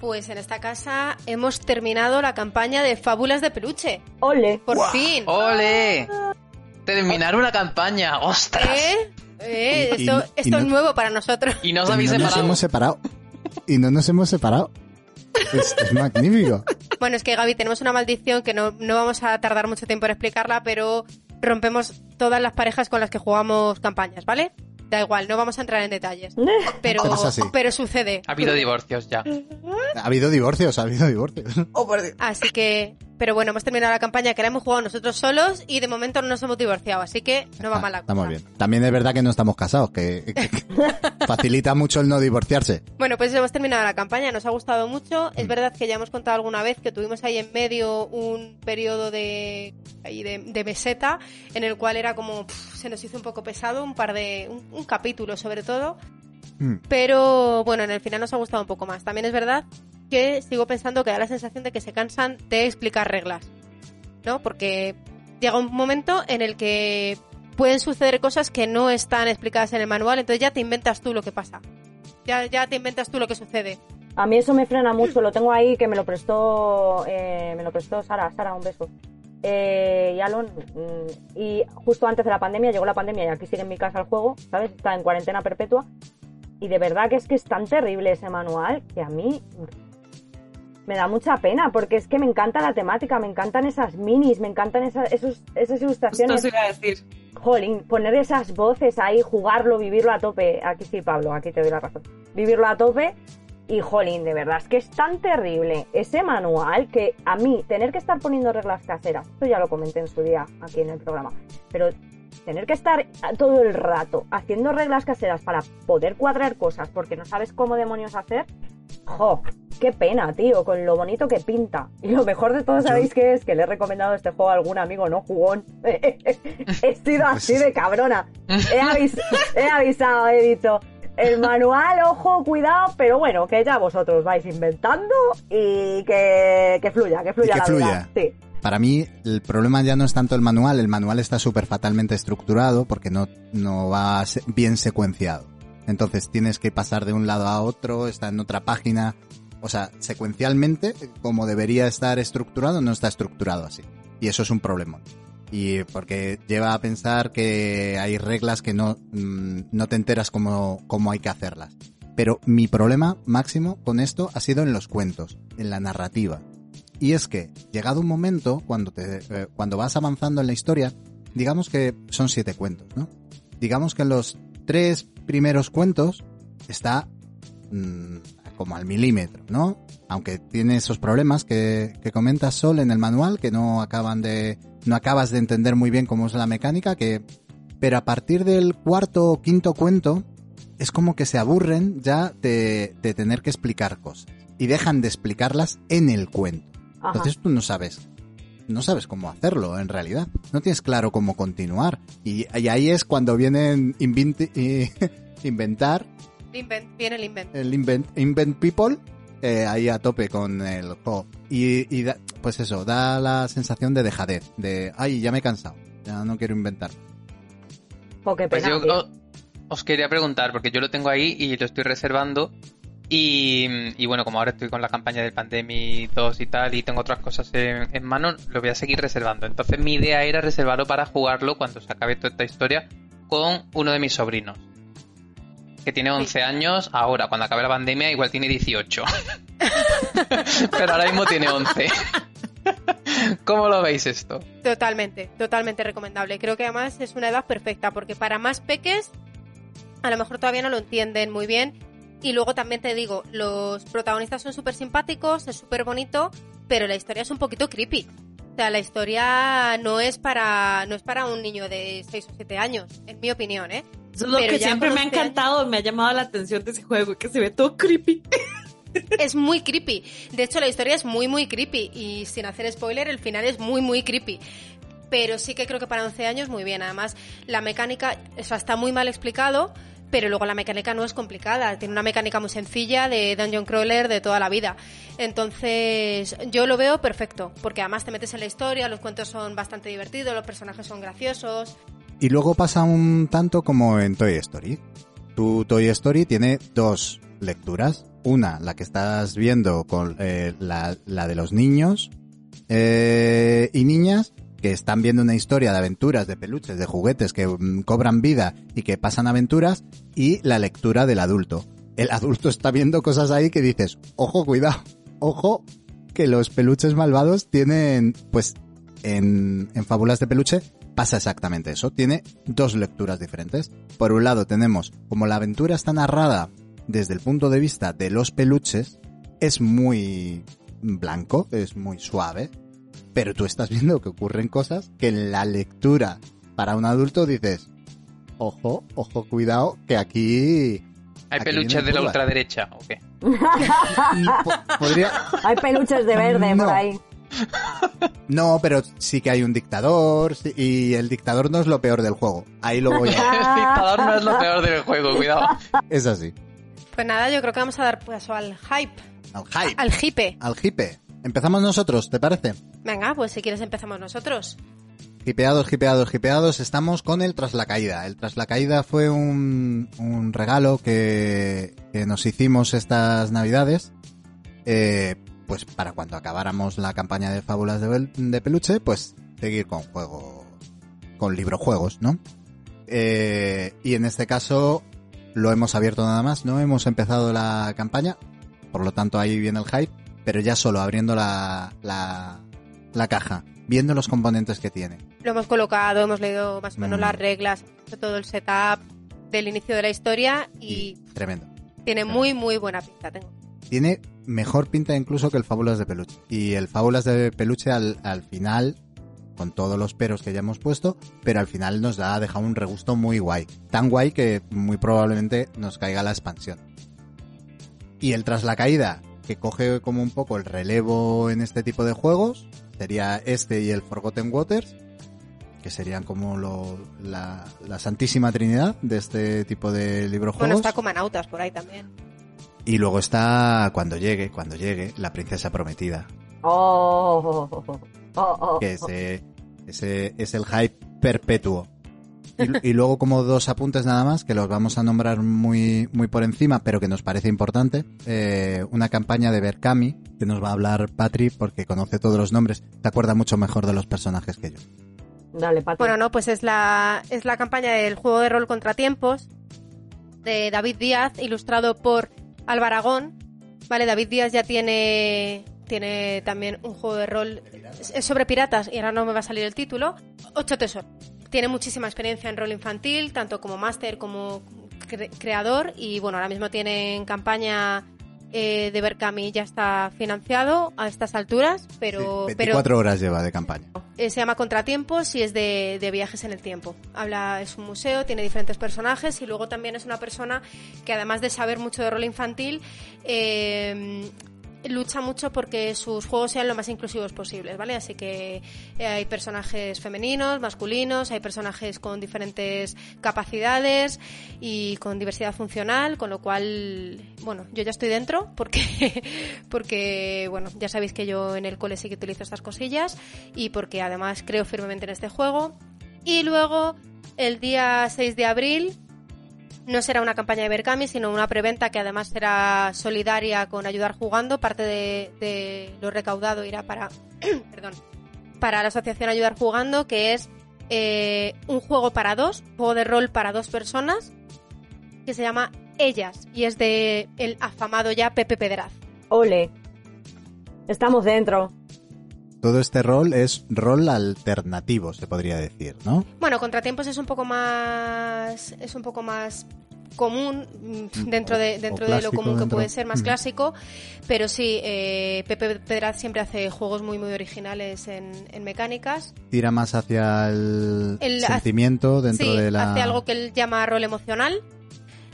Pues en esta casa hemos terminado la campaña de Fábulas de Peluche. ¡Ole! Por fin. ¡Ole! Terminar una campaña, ¡ostras! ¿Eh? Eh, Y- y esto y esto es no- nuevo para nosotros. Y no os Y habéis no nos separado. hemos separado. Y no nos hemos separado. Es, es magnífico. Bueno, es que Gaby, tenemos una maldición que no, no vamos a tardar mucho tiempo en explicarla, pero rompemos todas las parejas con las que jugamos campañas, ¿vale? Da igual, no vamos a entrar en detalles. <laughs> Pero, Pero es así. pero sucede. Ha habido divorcios ya. Ha habido divorcios, ha habido divorcios. Oh, por Dios. Así que, pero bueno, hemos terminado la campaña que la hemos jugado nosotros solos y de momento no nos hemos divorciado, así que no va Ah, mal la Estamos cosa. bien. También es verdad que no estamos casados, que, que- que <laughs> facilita mucho el no divorciarse. Bueno, pues hemos terminado la campaña, nos ha gustado mucho. Mm. Es verdad que ya hemos contado alguna vez que tuvimos ahí en medio un periodo de, ahí de, de meseta en el cual era como pf, se nos hizo un poco pesado, un par de un, un capítulo sobre todo, Mm. pero bueno, en el final nos ha gustado un poco más. También es verdad que sigo pensando que da la sensación de que se cansan de explicar reglas, ¿no? Porque llega un momento en el que pueden suceder cosas que no están explicadas en el manual, entonces ya te inventas tú lo que pasa. Ya, ya te inventas tú lo que sucede. A mí eso me frena mucho, lo tengo ahí que me lo prestó, eh, me lo prestó Sara, Sara, un beso. Eh, y Alon, mm, y justo antes de la pandemia, llegó la pandemia y aquí sigue en mi casa el juego, ¿sabes? Está en cuarentena perpetua. Y de verdad que es que es tan terrible ese manual que a mí me da mucha pena, porque es que me encanta la temática, me encantan esas minis, me encantan esas, esos, esas ilustraciones. se iba a decir. Jolín, poner esas voces ahí, jugarlo, vivirlo a tope. Aquí sí, Pablo, aquí te doy la razón. Vivirlo a tope. Y jolín, de verdad, es que es tan terrible ese manual que a mí tener que estar poniendo reglas caseras, esto ya lo comenté en su día aquí en el programa, pero tener que estar todo el rato haciendo reglas caseras para poder cuadrar cosas porque no sabes cómo demonios hacer, jo, qué pena, tío, con lo bonito que pinta. Y lo mejor de todo, ¿sabéis qué es? Que le he recomendado este juego a algún amigo no jugón. <laughs> he sido así de cabrona. He, avis- he avisado, he dicho, el manual, ojo, cuidado, pero bueno, que ya vosotros vais inventando y que, que fluya, que fluya que la fluya. vida. Sí. Para mí, el problema ya no es tanto el manual, el manual está súper fatalmente estructurado porque no, no va bien secuenciado. Entonces tienes que pasar de un lado a otro, está en otra página. O sea, secuencialmente, como debería estar estructurado, no está estructurado así. Y eso es un problema. Y porque lleva a pensar que hay reglas que no, mm, no te enteras cómo, cómo hay que hacerlas. Pero mi problema máximo con esto ha sido en los cuentos, en la narrativa. Y es que, llegado un momento, cuando, te, eh, cuando vas avanzando en la historia, digamos que son siete cuentos, ¿no? Digamos que en los tres primeros cuentos está mm, como al milímetro, ¿no? Aunque tiene esos problemas que, que comentas Sol en el manual, que no acaban de, no acabas de entender muy bien cómo es la mecánica, que, pero a partir del cuarto o quinto cuento, es como que se aburren ya de, de tener que explicar cosas y dejan de explicarlas en el cuento. Ajá. Entonces tú no sabes, no sabes cómo hacerlo en realidad. No tienes claro cómo continuar. Y, y ahí es cuando vienen inventi- y- <laughs> inventar, Invent, viene el invent. el invent, invent people, eh, ahí a tope con el juego. Y, y da- pues eso, da la sensación de dejadez, de, ay, ya me he cansado, ya no quiero inventar. Qué Pues yo o- os quería preguntar, porque yo lo tengo ahí y lo estoy reservando. Y, y bueno, como ahora estoy con la campaña del Pandemic 2 y tal, y tengo otras cosas en, en mano, lo voy a seguir reservando. Entonces mi idea era reservarlo para jugarlo cuando se acabe toda esta historia con uno de mis sobrinos. Que tiene 11 años, ahora, cuando acabe la pandemia, igual tiene 18. <laughs> Pero ahora mismo tiene 11. <laughs> ¿Cómo lo veis esto? Totalmente, totalmente recomendable. Creo que además es una edad perfecta porque para más peques a lo mejor todavía no lo entienden muy bien. Y luego también te digo, los protagonistas son súper simpáticos, es súper bonito, pero la historia es un poquito creepy. O sea, la historia no es para no es para un niño de 6 o 7 años, en mi opinión, ¿eh? Eso es lo Pero que siempre me ha 11 años- encantado, me ha llamado la atención de ese juego, que se ve todo creepy. <laughs> es muy creepy. De hecho, la historia es muy, muy creepy. Y sin hacer spoiler, el final es muy, muy creepy. Pero sí que creo que para 11 años muy bien. Además, la mecánica o sea, está muy mal explicado, pero luego la mecánica no es complicada. Tiene una mecánica muy sencilla de Dungeon Crawler de toda la vida. Entonces, yo lo veo perfecto, porque además te metes en la historia, los cuentos son bastante divertidos, los personajes son graciosos. Y luego pasa un tanto como en Toy Story. Tu Toy Story tiene dos lecturas. Una, la que estás viendo con eh, la, la de los niños eh, y niñas que están viendo una historia de aventuras, de peluches, de juguetes que mm, cobran vida y que pasan aventuras. Y la lectura del adulto. El adulto está viendo cosas ahí que dices, ojo, cuidado, ojo, que los peluches malvados tienen, pues, en, en Fábulas de Peluche pasa exactamente eso. Tiene dos lecturas diferentes. Por un lado tenemos, como la aventura está narrada desde el punto de vista de los peluches, es muy blanco, es muy suave. Pero tú estás viendo que ocurren cosas que en la lectura para un adulto dices, ojo, ojo, cuidado, que aquí... ¿Hay aquí peluches de la curvas". ultraderecha o qué? <laughs> Y po- podría... Hay peluches de verde No. por ahí. No, pero sí que hay un dictador sí, y el dictador no es lo peor del juego. Ahí lo voy a... <laughs> El dictador no es lo peor del juego, cuidado. Es así. Pues nada, yo creo que vamos a dar paso al hype, Al hype. al hipe. Al hipe. Empezamos nosotros, ¿te parece? Venga, pues si quieres empezamos nosotros. Hipeados, hipeados, hipeados, estamos con el Tras la Caída. El Tras la Caída fue un, regalo que, nos hicimos estas navidades, eh, pues para cuando acabáramos la campaña de fábulas de peluche, pues seguir con juego, con librojuegos, ¿no? Eh, y en este caso lo hemos abierto nada más, no hemos empezado la campaña, por lo tanto ahí viene el hype, pero ya solo abriendo la, la, la caja, viendo los componentes que tiene. Lo hemos colocado, hemos leído más o menos Mm. las reglas, todo el setup del inicio de la historia y Tremendo. tiene muy, muy buena pinta. Tengo. Tiene mejor pinta incluso que el Fábulas de Peluche. Y el Fábulas de Peluche al, al final, con todos los peros que ya hemos puesto, pero al final nos da, ha dejado un regusto muy guay. Tan guay que muy probablemente nos caiga la expansión. Y el Tras la Caída, que coge como un poco el relevo en este tipo de juegos, sería este y el Forgotten Waters, que serían como lo- la, la santísima trinidad de este tipo de librojuegos. Bueno, está Comanautas por ahí también. Y luego está cuando llegue, cuando llegue, la princesa prometida. Oh, oh, oh, oh. Que ese, ese es el hype perpetuo. Y, y luego como dos apuntes nada más, que los vamos a nombrar muy, muy por encima, pero que nos parece importante. Eh, una campaña de Berkami, que nos va a hablar Patri, porque conoce todos los nombres. Se acuerda mucho mejor de los personajes que yo. Dale, Pati. Bueno, no, pues es la, es la campaña del juego de rol Contratiempos de David Díaz, ilustrado por Alvaragón. Vale, David Díaz ya tiene, tiene también un juego de rol sobre piratas y ahora no me va a salir el título. Ocho tesoros. Tiene muchísima experiencia en rol infantil, tanto como máster como cre- creador y bueno, ahora mismo tiene en campaña eh, de Berkami ya está financiado a estas alturas, pero, Sí, pero 24 horas lleva de campaña. eh, se llama Contratiempos y es de, de viajes en el tiempo. Habla, es un museo, tiene diferentes personajes y luego también es una persona que además de saber mucho de rol infantil, eh, lucha mucho porque sus juegos sean lo más inclusivos posibles, ¿vale? Así que eh, hay personajes femeninos, masculinos, hay personajes con diferentes capacidades y con diversidad funcional, con lo cual, bueno, yo ya estoy dentro porque, <laughs> porque bueno, ya sabéis que yo en el cole sí que utilizo estas cosillas y porque además creo firmemente en este juego. Y luego, el día 6 de abril, no será una campaña de Berkami, sino una preventa que además será solidaria con Ayudar Jugando. Parte de, lo recaudado irá para, <clears throat> perdón, para la asociación Ayudar Jugando, que es eh, un juego para dos, juego de rol para dos personas, que se llama Ellas, y es de el afamado ya Pepe Pedraz. Ole. Estamos dentro. Todo este rol es rol alternativo, se podría decir, ¿no? Bueno, Contratiempos es un poco más es un poco más común mm, dentro de dentro de lo común que puede ser más Mm. clásico pero sí eh, Pepe Pedraz siempre hace juegos muy muy originales en, en mecánicas Tira más hacia el, El- sentimiento dentro sí de la... hace algo que él llama rol emocional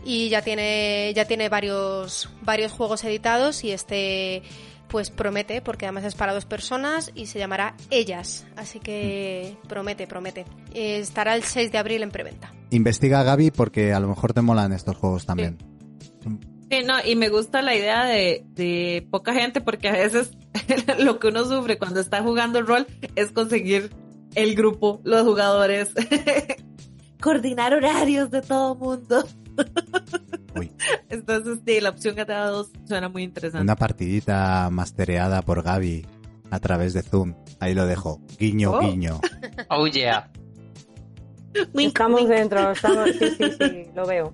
y ya tiene ya tiene varios varios juegos editados y este pues promete porque además es para dos personas y se llamará Ellas. Así que promete promete. Eh, estará el 6 de abril en preventa. Investiga Gaby porque a lo mejor te molan estos juegos también. Sí, no, y me gusta la idea de, de poca gente porque a veces <laughs> lo que uno sufre cuando está jugando el rol es conseguir el grupo, los jugadores, <laughs> coordinar horarios de todo mundo. <laughs> Uy. <laughs> Entonces, sí, la opción que te ha dado suena muy interesante. Una partidita mastereada por Gaby a través de Zoom. Ahí lo dejo. Guiño, Oh. guiño. <laughs> Oh yeah. Estamos dentro. Estamos... Sí, sí, sí, <laughs> lo veo.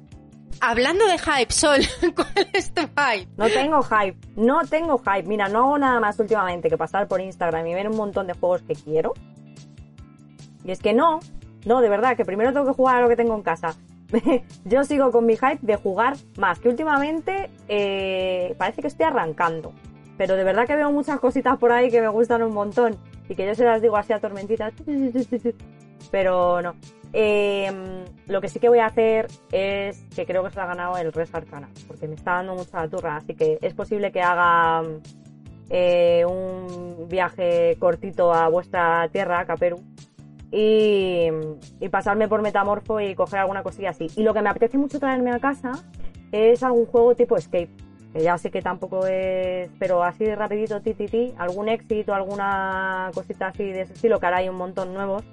Hablando de hype, Sol, ¿cuál es tu hype? No tengo hype. No tengo hype. Mira, no hago nada más últimamente que pasar por Instagram y ver un montón de juegos que quiero. Y es que no. No, de verdad, que primero tengo que jugar a lo que tengo en casa. <laughs> Yo sigo con mi hype de jugar más, que últimamente eh, parece que estoy arrancando. Pero de verdad que veo muchas cositas por ahí que me gustan un montón. y que yo se las digo así a tormentitas, pero no. Eh, lo que sí que voy a hacer es que creo que se ha ganado el Res Arcana, porque me está dando mucha turra, así que es posible que haga eh, un viaje cortito a vuestra tierra, Caperu, y, y pasarme por Metamorfo y coger alguna cosilla así. Y lo que me apetece mucho traerme a casa es algún juego tipo Escape, que ya sé que tampoco es, pero así de rapidito, ti, ti, ti, algún éxito, alguna cosita así de ese estilo, que ahora hay un montón nuevos.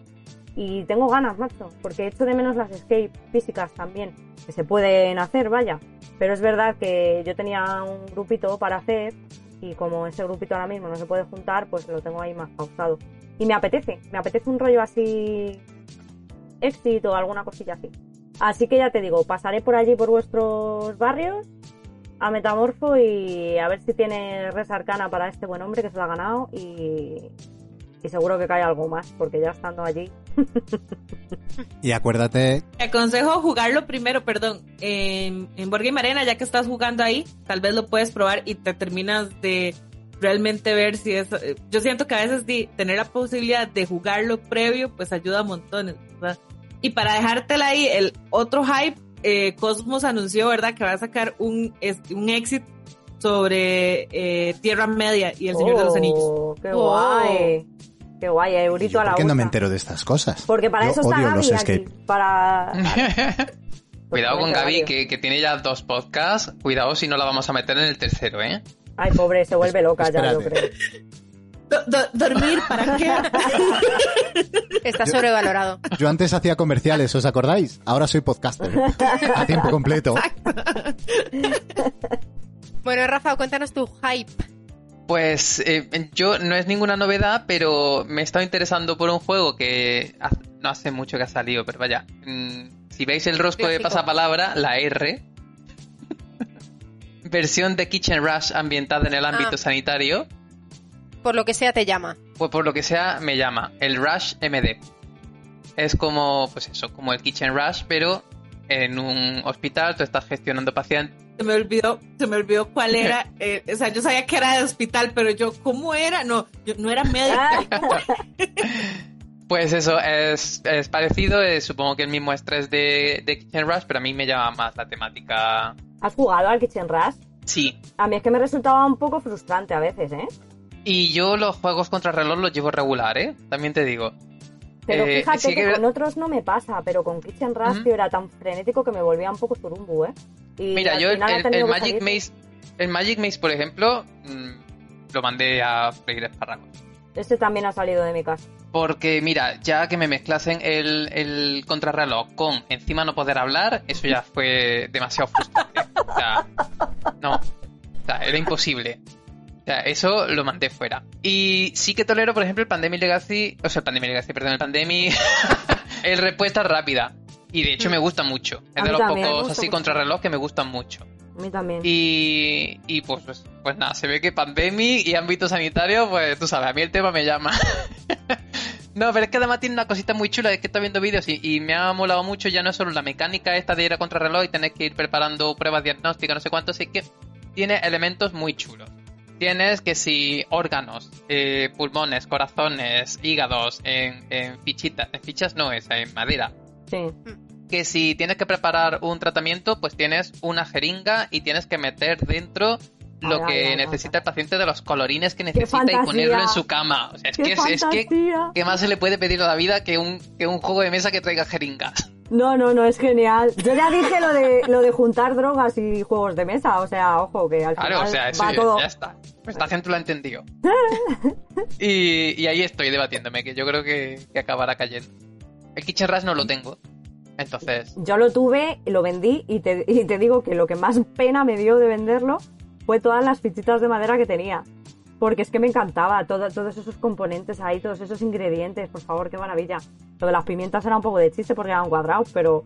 Y tengo ganas, macho, porque echo de menos las escape físicas también, que se pueden hacer, vaya. Pero es verdad que yo tenía un grupito para hacer y como ese grupito ahora mismo no se puede juntar, pues lo tengo ahí más pausado. Y me apetece, me apetece un rollo así éxito alguna cosilla así. Así que ya te digo, pasaré por allí por vuestros barrios a Metamorfo y a ver si tiene res arcana para este buen hombre que se lo ha ganado y, y seguro que cae algo más, porque ya estando allí. Y acuérdate, Te aconsejo jugarlo primero, perdón, en, en Board Game Arena, ya que estás jugando ahí, tal vez lo puedes probar y te terminas de realmente ver si es... eh, Yo siento que a veces di- tener la posibilidad de jugarlo previo, pues ayuda montones, ¿verdad? Y para dejártela ahí, el otro hype, eh, Cosmos anunció, ¿verdad? Que va a sacar un, es- un exit sobre eh, Tierra Media y el Señor de los Anillos. Oh, ¡Qué guay! ¡Qué guay! Eurito a la ¿por qué no me entero de estas cosas? Porque para Yo eso está odio Gaby los aquí, escape. para... <laughs> Cuidado con Gaby, que, que tiene ya dos podcasts. Cuidado si no la vamos a meter en el tercero, ¿eh? Ay, pobre, se vuelve loca ya, yo creo. Do- do- ¿Dormir para qué? <laughs> Está sobrevalorado. Yo antes hacía comerciales, ¿os acordáis? Ahora soy podcaster. A tiempo completo. <laughs> Bueno, Rafa, cuéntanos tu hype. Pues eh, yo no es ninguna novedad, pero me he estado interesando por un juego que no hace mucho que ha salido, pero vaya. mm, si veis el rosco de pasapalabra, la R. <laughs> versión de Kitchen Rush ambientada en el ámbito Ah. sanitario, Por lo que sea te llama. pues por lo que sea me llama el Rush MD. Es como, pues eso, como el Kitchen Rush, pero en un hospital tú estás gestionando pacientes. Se me olvidó, se me olvidó cuál era. <laughs> eh, o sea, yo sabía que era de hospital, pero yo, ¿cómo era? No, yo no era médico. <laughs> Pues eso, es, es parecido, eh, supongo que el mismo estrés de, de Kitchen Rush, pero a mí me llama más la temática. ¿Has jugado al Kitchen Rush? Sí. A mí es que me resultaba un poco frustrante a veces, ¿eh? Y yo los juegos contra reloj los llevo regular, ¿eh? También te digo. Pero Eh, fíjate sí que, que- con otros no me pasa, pero con Rush, Ujú. tío, era tan frenético que me volvía un poco surumbu, ¿eh? Y Mira, yo el, Magic. Maze, el Magic Maze, por ejemplo, mm, lo mandé a freír espárragos. Este también ha salido de mi casa. Porque, mira, ya que me mezclasen el, el contrarreloj con encima no poder hablar, eso ya fue demasiado frustrante. O sea, no. O sea, era imposible. Sea, eso lo mandé fuera. Y sí que tolero, por ejemplo, el Pandemic Legacy, o sea, el Pandemic Legacy, perdón, el Pandemic, <laughs> el respuesta rápida. Y de hecho me gusta mucho. Es de los también, pocos así mucho. contrarreloj que me gustan mucho. A mí también. Y, y pues, pues, pues nada, se ve que pandemia y ámbito sanitario, pues tú sabes, a mí el tema me llama. <laughs> no, pero es que además tiene una cosita muy chula, es que estoy viendo vídeos y, y me ha molado mucho, ya no es solo la mecánica esta de ir a contrarreloj y tener que ir preparando pruebas diagnósticas, no sé cuánto, sí que tiene elementos muy chulos. Tienes que si órganos, eh, pulmones, corazones, hígados, en, en fichitas, en fichas no es, en madera Sí. que si tienes que preparar un tratamiento, pues tienes una jeringa y tienes que meter dentro lo que necesita el paciente de los colorines que necesita y ponerlo en su cama. O sea, es ¡Qué que, es, es que! ¿qué más se le puede pedir a la vida que un, que un juego de mesa que traiga jeringas? No, no, no, es genial. Yo ya dije lo de, lo de juntar drogas y juegos de mesa, o sea, ojo, que al Claro, final o sea, eso va ya, todo... ya está. Esta gente lo ha entendido. <laughs> Y, y ahí estoy debatiéndome, que yo creo que, que acabará cayendo. El Kitchen Rush no lo tengo. Entonces, Yo lo tuve, lo vendí y te, y te digo que lo que más pena me dio de venderlo fue todas las fichitas de madera que tenía. Porque es que me encantaba todo- todos esos componentes ahí, todos esos ingredientes, por favor, qué maravilla. Lo de las pimientas era un poco de chiste porque eran cuadrados, pero,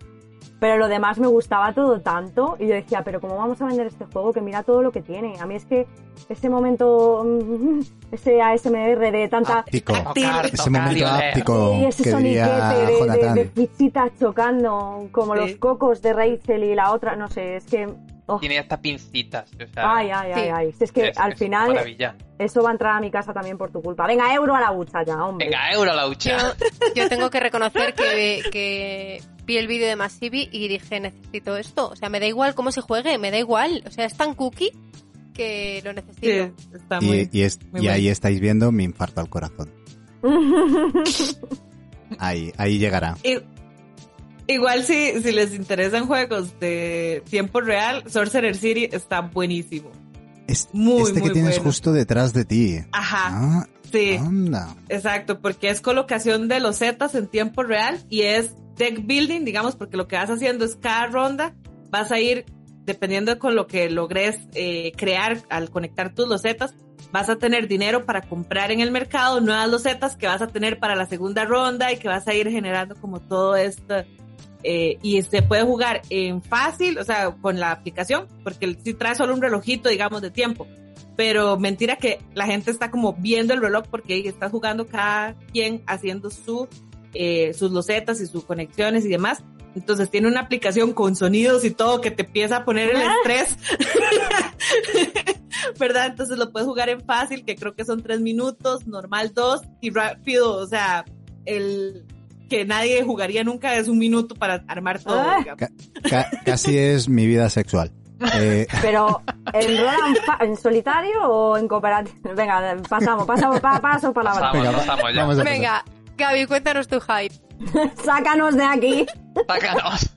pero lo demás me gustaba todo tanto. Y yo decía, pero ¿cómo vamos a vender este juego? Que mira todo lo que tiene. A mí es que ese momento, <laughs> ese ASMR de tanta... Áptico. Tocar, Ese tocar, momento áptico Y ese que diría de, de- de- de fichitas chocando, como Sí. los cocos de Rachel y la otra, no sé, es que Oh. tiene hasta pincitas. O sea, Ay, ay, ay, Sí. ay. Si Es que es- al es final Maravilla. eso va a entrar a mi casa también por tu culpa. Venga, euro a la hucha ya, hombre. Venga, euro a la hucha. Yo, yo tengo que reconocer que, que vi el vídeo de Masivi y dije, necesito esto. O sea, me da igual cómo se juegue, me da igual. O sea, es tan cookie que lo necesito. Sí, está muy... Y, y es- muy y ahí estáis viendo mi infarto al corazón. <laughs> Ahí, ahí llegará. Igual si, si les interesan juegos de tiempo real, Sorcerer City está buenísimo. Es- Muy, este que tienes bueno. justo detrás de ti. Ajá, Ah, sí, exacto, porque es colocación de los zetas en tiempo real y es deck building, digamos, porque lo que vas haciendo es cada ronda vas a ir, dependiendo de con lo que logres eh, crear al conectar tus losetas, vas a tener dinero para comprar en el mercado nuevas losetas que vas a tener para la segunda ronda y que vas a ir generando como todo esto. Eh, y se puede jugar en fácil, o sea, con la aplicación, porque si trae solo un relojito, digamos, de tiempo. Pero mentira que la gente está como viendo el reloj porque está jugando cada quien haciendo su, eh, sus losetas y sus conexiones y demás. Entonces tiene una aplicación con sonidos y todo que te empieza a poner el estrés. <laughs> ¿Verdad? Entonces lo puedes jugar en fácil, que creo que son tres minutos, normal dos y rápido. O sea, el que nadie jugaría nunca es un minuto para armar todo. Ah. Ca- ca- casi es mi vida sexual. Eh, <laughs> Pero, ¿en en, solitario o en cooperativo? Venga, pasamos, pasamos, pa- paso palabra. Pasamos, venga, va- pasamos ya. vamos. Venga, Gaby, cuéntanos tu hype. <laughs> Sácanos de aquí. Sácanos.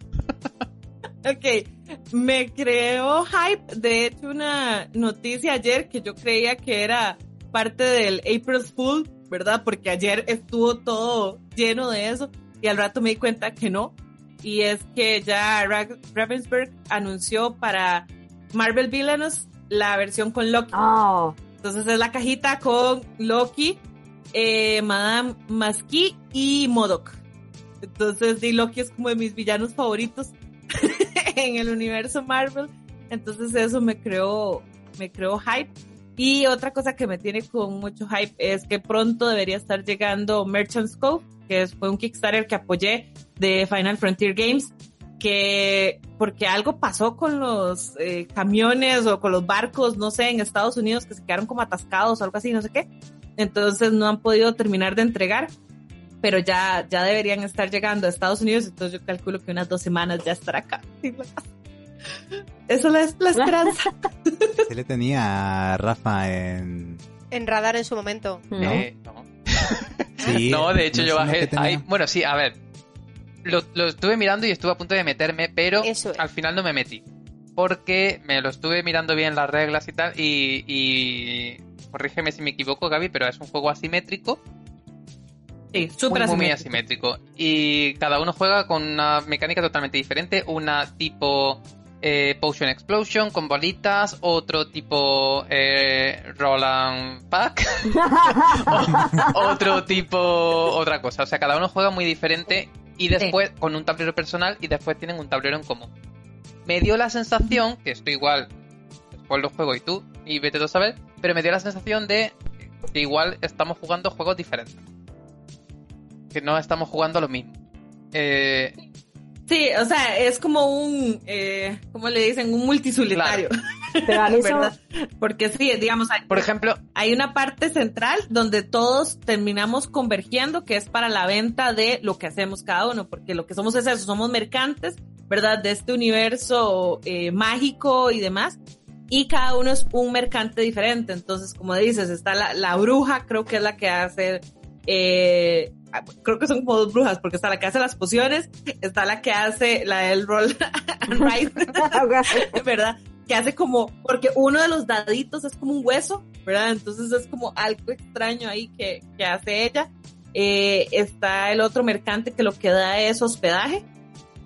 Ok, me creó hype, de hecho, una noticia ayer que yo creía que era parte del April Fool, ¿verdad? Porque ayer estuvo todo lleno de eso y al rato me di cuenta que no. Y es que ya Ra- Ravensburg anunció para Marvel Villainous la versión con Loki. Oh, Entonces es la cajita con Loki, eh, Madame Maski y Modok. Entonces, di Loki es como de mis villanos favoritos <laughs> en el universo Marvel. Entonces eso me creó, me creó hype. Y otra cosa que me tiene con mucho hype es que pronto debería estar llegando Merchant's Cove, que fue un Kickstarter que apoyé de Final Frontier Games, que porque algo pasó con los eh, camiones o con los barcos, no sé, en Estados Unidos que se quedaron como atascados o algo así, no sé qué. Entonces no han podido terminar de entregar, pero ya, ya deberían estar llegando a Estados Unidos, entonces yo calculo que unas dos semanas ya estará acá. <laughs> Eso es la <laughs> esperanza. Sí le tenía a Rafa en... En radar en su momento. ¿no? Eh, no. <laughs> Sí, No, de hecho ¿no yo bajé. ahí- bueno, sí, a ver. Lo, lo estuve mirando y estuve a punto de meterme, pero Eso es. al final no me metí. Porque me lo estuve mirando bien las reglas y tal. Y, y corrígeme si me equivoco, Gaby, pero es un juego asimétrico. Sí, súper muy, muy, muy asimétrico. asimétrico. Y cada uno juega con una mecánica totalmente diferente. Una tipo eh, Potion Explosion con bolitas. Otro tipo eh, Roll and Pack. <laughs> otro tipo otra cosa. O sea, cada uno juega muy diferente y después con un tablero personal y después tienen un tablero en común. Me dio la sensación, que estoy igual, después lo juego y tú, y vete tú a saber, pero me dio la sensación de que igual estamos jugando juegos diferentes. Que no estamos jugando lo mismo. Eh, Sí, o sea, es como un, eh, ¿cómo le dicen? Un multisolitario. <laughs> ¿verdad? Porque sí, digamos, hay, por ejemplo, hay una parte central donde todos terminamos convergiendo, que es para la venta de lo que hacemos cada uno, porque lo que somos es eso, somos mercantes, ¿verdad? De este universo eh, mágico y demás. Y cada uno es un mercante diferente. Entonces, como dices, está la, la bruja, creo que es la que hace, eh, creo que son como dos brujas, porque está la que hace las pociones, está la que hace la del roll <laughs> and write, <laughs> ¿verdad? Que hace como, porque uno de los daditos es como un hueso, ¿verdad? Entonces es como algo extraño ahí que, que hace ella. Eh, está el otro mercante que lo que da es hospedaje,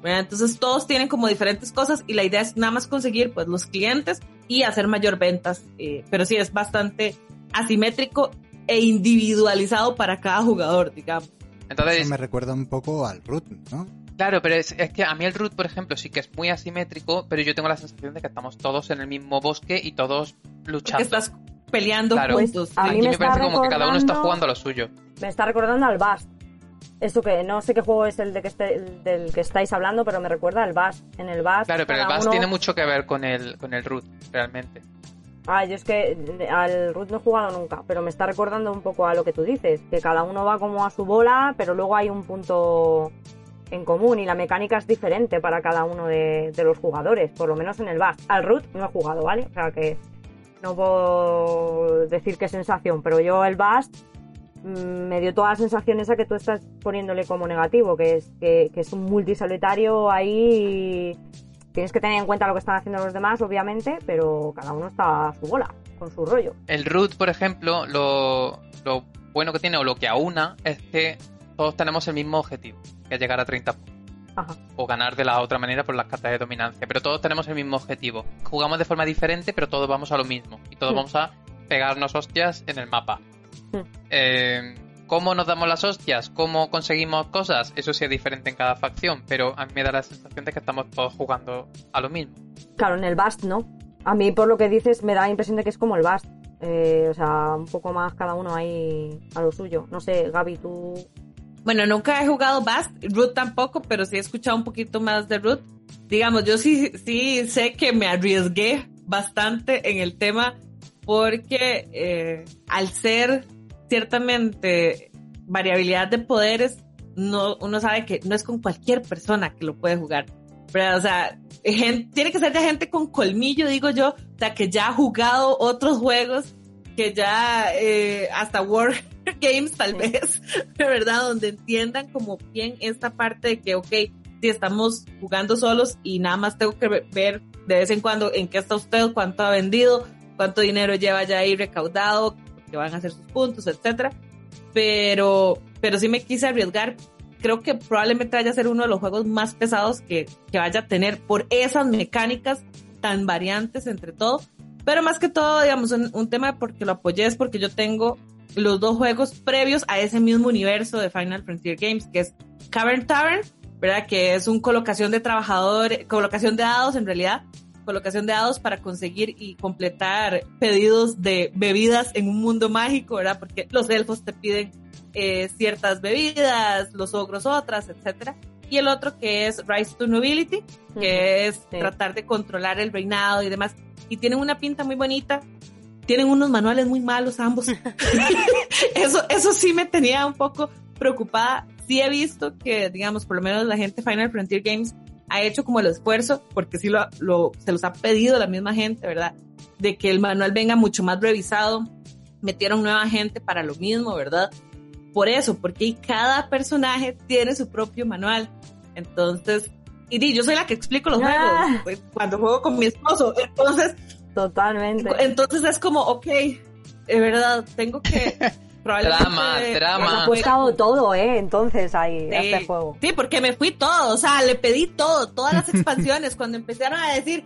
¿verdad? Entonces todos tienen como diferentes cosas y la idea es nada más conseguir pues los clientes y hacer mayor ventas. eh, pero sí es bastante asimétrico e individualizado para cada jugador, digamos. entonces, Eso me recuerda un poco al root, ¿no? claro, pero es, es que a mí el root, por ejemplo, sí que es muy asimétrico, pero yo tengo la sensación de que estamos todos en el mismo bosque y todos luchando. Estás peleando Claro. juntos. a mí Aquí me parece como que cada uno está recordando- jugando a lo suyo. me está recordando al Bast. Eso que no sé qué juego es el de que este- el del que estáis hablando, pero me recuerda al Bass. En el Bass. Claro, pero el uno- tiene mucho que ver con el, con el root, realmente. Ah, yo es que al Root no he jugado nunca, pero me está recordando un poco a lo que tú dices, que cada uno va como a su bola, pero luego hay un punto en común y la mecánica es diferente para cada uno de, los jugadores, por lo menos en el Bass. Al Root no he jugado, ¿vale? O sea que no puedo decir qué sensación, pero yo el Bass mm, me dio toda la sensación esa que tú estás poniéndole como negativo, que es que, que es un multisolitario ahí y tienes que tener en cuenta lo que están haciendo los demás, obviamente, pero cada uno está a su bola, con su rollo. El root, por ejemplo, lo, lo bueno que tiene o lo que aúna es que todos tenemos el mismo objetivo, que es llegar a 30 puntos. Ajá. O ganar de la otra manera por las cartas de dominancia. Pero todos tenemos el mismo objetivo. Jugamos de forma diferente, pero todos vamos a lo mismo. Y todos vamos a pegarnos hostias en el mapa. Mm. Eh, ¿Cómo nos damos las hostias? ¿Cómo conseguimos cosas? Eso sí es diferente en cada facción, pero a mí me da la sensación de que estamos todos jugando a lo mismo. Claro, en el Bast no. A mí, por lo que dices, me da la impresión de que es como el Bast. Eh, o sea, un poco más cada uno ahí a lo suyo. No sé, Gaby, tú. Bueno, nunca he jugado Bast, Root tampoco, pero sí he escuchado un poquito más de Root. Digamos, yo sí, sí sé que me arriesgué bastante en el tema porque eh, al ser ciertamente variabilidad de poderes, no, uno sabe que no es con cualquier persona que lo puede jugar. ¿verdad? O sea, tiene que ser de gente con colmillo, digo yo, o sea, que ya ha jugado otros juegos, que ya eh, hasta War <laughs> Games tal vez, <laughs> de verdad, donde entiendan como bien esta parte de que, ok, si estamos jugando solos y nada más tengo que ve- ver de vez en cuando en qué está usted, cuánto ha vendido, cuánto dinero lleva ya ahí recaudado, que van a hacer sus puntos, etcétera. Pero, pero sí me quise arriesgar. Creo que probablemente vaya a ser uno de los juegos más pesados que, que vaya a tener por esas mecánicas tan variantes entre todo. Pero más que todo, digamos, un, un tema porque lo apoyé es porque yo tengo los dos juegos previos a ese mismo universo de Final Frontier Games, que es Cavern Tavern, ¿verdad? Que es un colocación de trabajadores, colocación de dados en realidad, colocación de dados para conseguir y completar pedidos de bebidas en un mundo mágico, ¿verdad? Porque los elfos te piden eh, ciertas bebidas, los ogros otras, etcétera. Y el otro que es Rise to Nobility, que es Sí. tratar de controlar el reinado y demás. Y tienen una pinta muy bonita. Tienen unos manuales muy malos ambos. <laughs> eso, eso sí me tenía un poco preocupada. Sí he visto que, digamos, por lo menos la gente Final Frontier Games ha hecho como el esfuerzo, porque sí lo, lo, se los ha pedido la misma gente, ¿verdad? De que el manual venga mucho más revisado. Metieron nueva gente para lo mismo, ¿verdad? Por eso, porque cada personaje tiene su propio manual. Entonces, y di, yo soy la que explico los Ah. juegos pues, cuando juego con mi esposo. Entonces, Totalmente. entonces es como, ok, de verdad, tengo que <laughs> probablemente... Drama, Les drama. ha costado todo, ¿eh? Entonces, ahí, Sí. este juego. Sí, porque me fui todo, o sea, le pedí todo, todas las expansiones, <laughs> cuando empezaron a decir,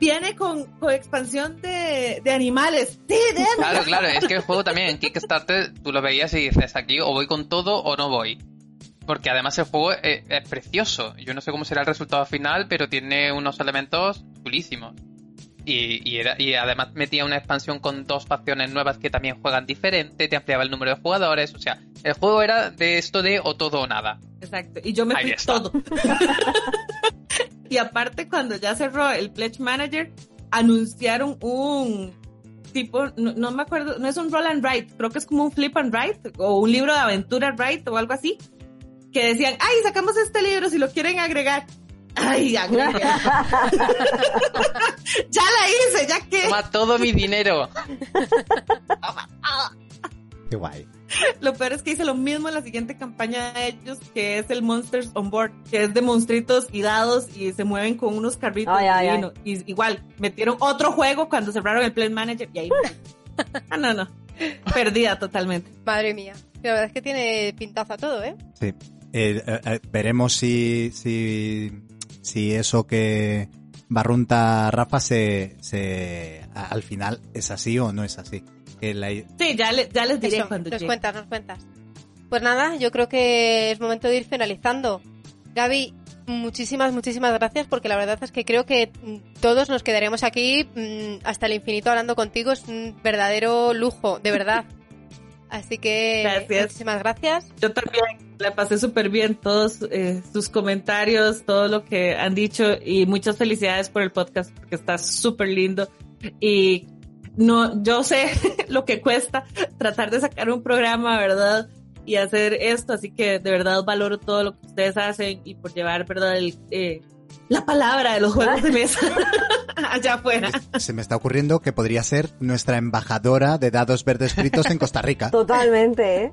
viene con, con expansión de, de animales. Sí, démosla. Claro, claro, es que el juego también en Kickstarter tú lo veías y dices aquí o voy con todo o no voy. Porque además el juego es, es precioso. Yo no sé cómo será el resultado final, pero tiene unos elementos chulísimos. Y, y, era- y además metía una expansión con dos facciones nuevas que también juegan diferente, te ampliaba el número de jugadores. O sea, el juego era de esto de o todo o nada. Exacto, y yo me Ahí fui está. todo. <laughs> y aparte, cuando ya cerró el Pledge Manager, anunciaron un tipo, no, no me acuerdo, no es un roll and write, creo que es como un flip and write, o un libro de aventura write, o algo así, que decían, ay, sacamos este libro si lo quieren agregar. Ay, agregué. <laughs> ya la hice, ya que. Toma todo mi dinero. Qué guay. Lo peor es que hice lo mismo en la siguiente campaña de ellos, que es el Monsters on Board, que es de monstruitos y dados y se mueven con unos carritos Ay. Y igual, metieron otro juego cuando cerraron el Play Manager y ahí. ah, <laughs> no, no. Perdida totalmente. Madre mía. La verdad es que tiene pintaza todo, ¿eh? Sí. Eh, eh, eh, veremos si, si, si eso que barrunta Rafa se, se al final es así o no es así. Que la- Sí, ya, le- ya les diré Eso, cuando nos llegue. cuentas, nos cuentas. Pues nada, yo creo que es momento de ir finalizando. Gaby, muchísimas, muchísimas gracias porque la verdad es que creo que mm, todos nos quedaremos aquí mm, hasta el infinito hablando contigo. Es un verdadero lujo, de verdad. <laughs> Así que Gracias. muchísimas gracias. Yo también la pasé súper bien, todos eh, sus comentarios, todo lo que han dicho y muchas felicidades por el podcast porque está súper lindo y no, yo sé <laughs> lo que cuesta tratar de sacar un programa, ¿verdad? Y hacer esto, así que de verdad valoro todo lo que ustedes hacen y por llevar, ¿verdad? El, eh, la palabra de los juegos de mesa <laughs> allá afuera. Se me está ocurriendo que podría ser nuestra embajadora de dados verdes fritos en Costa Rica. Totalmente, ¿eh?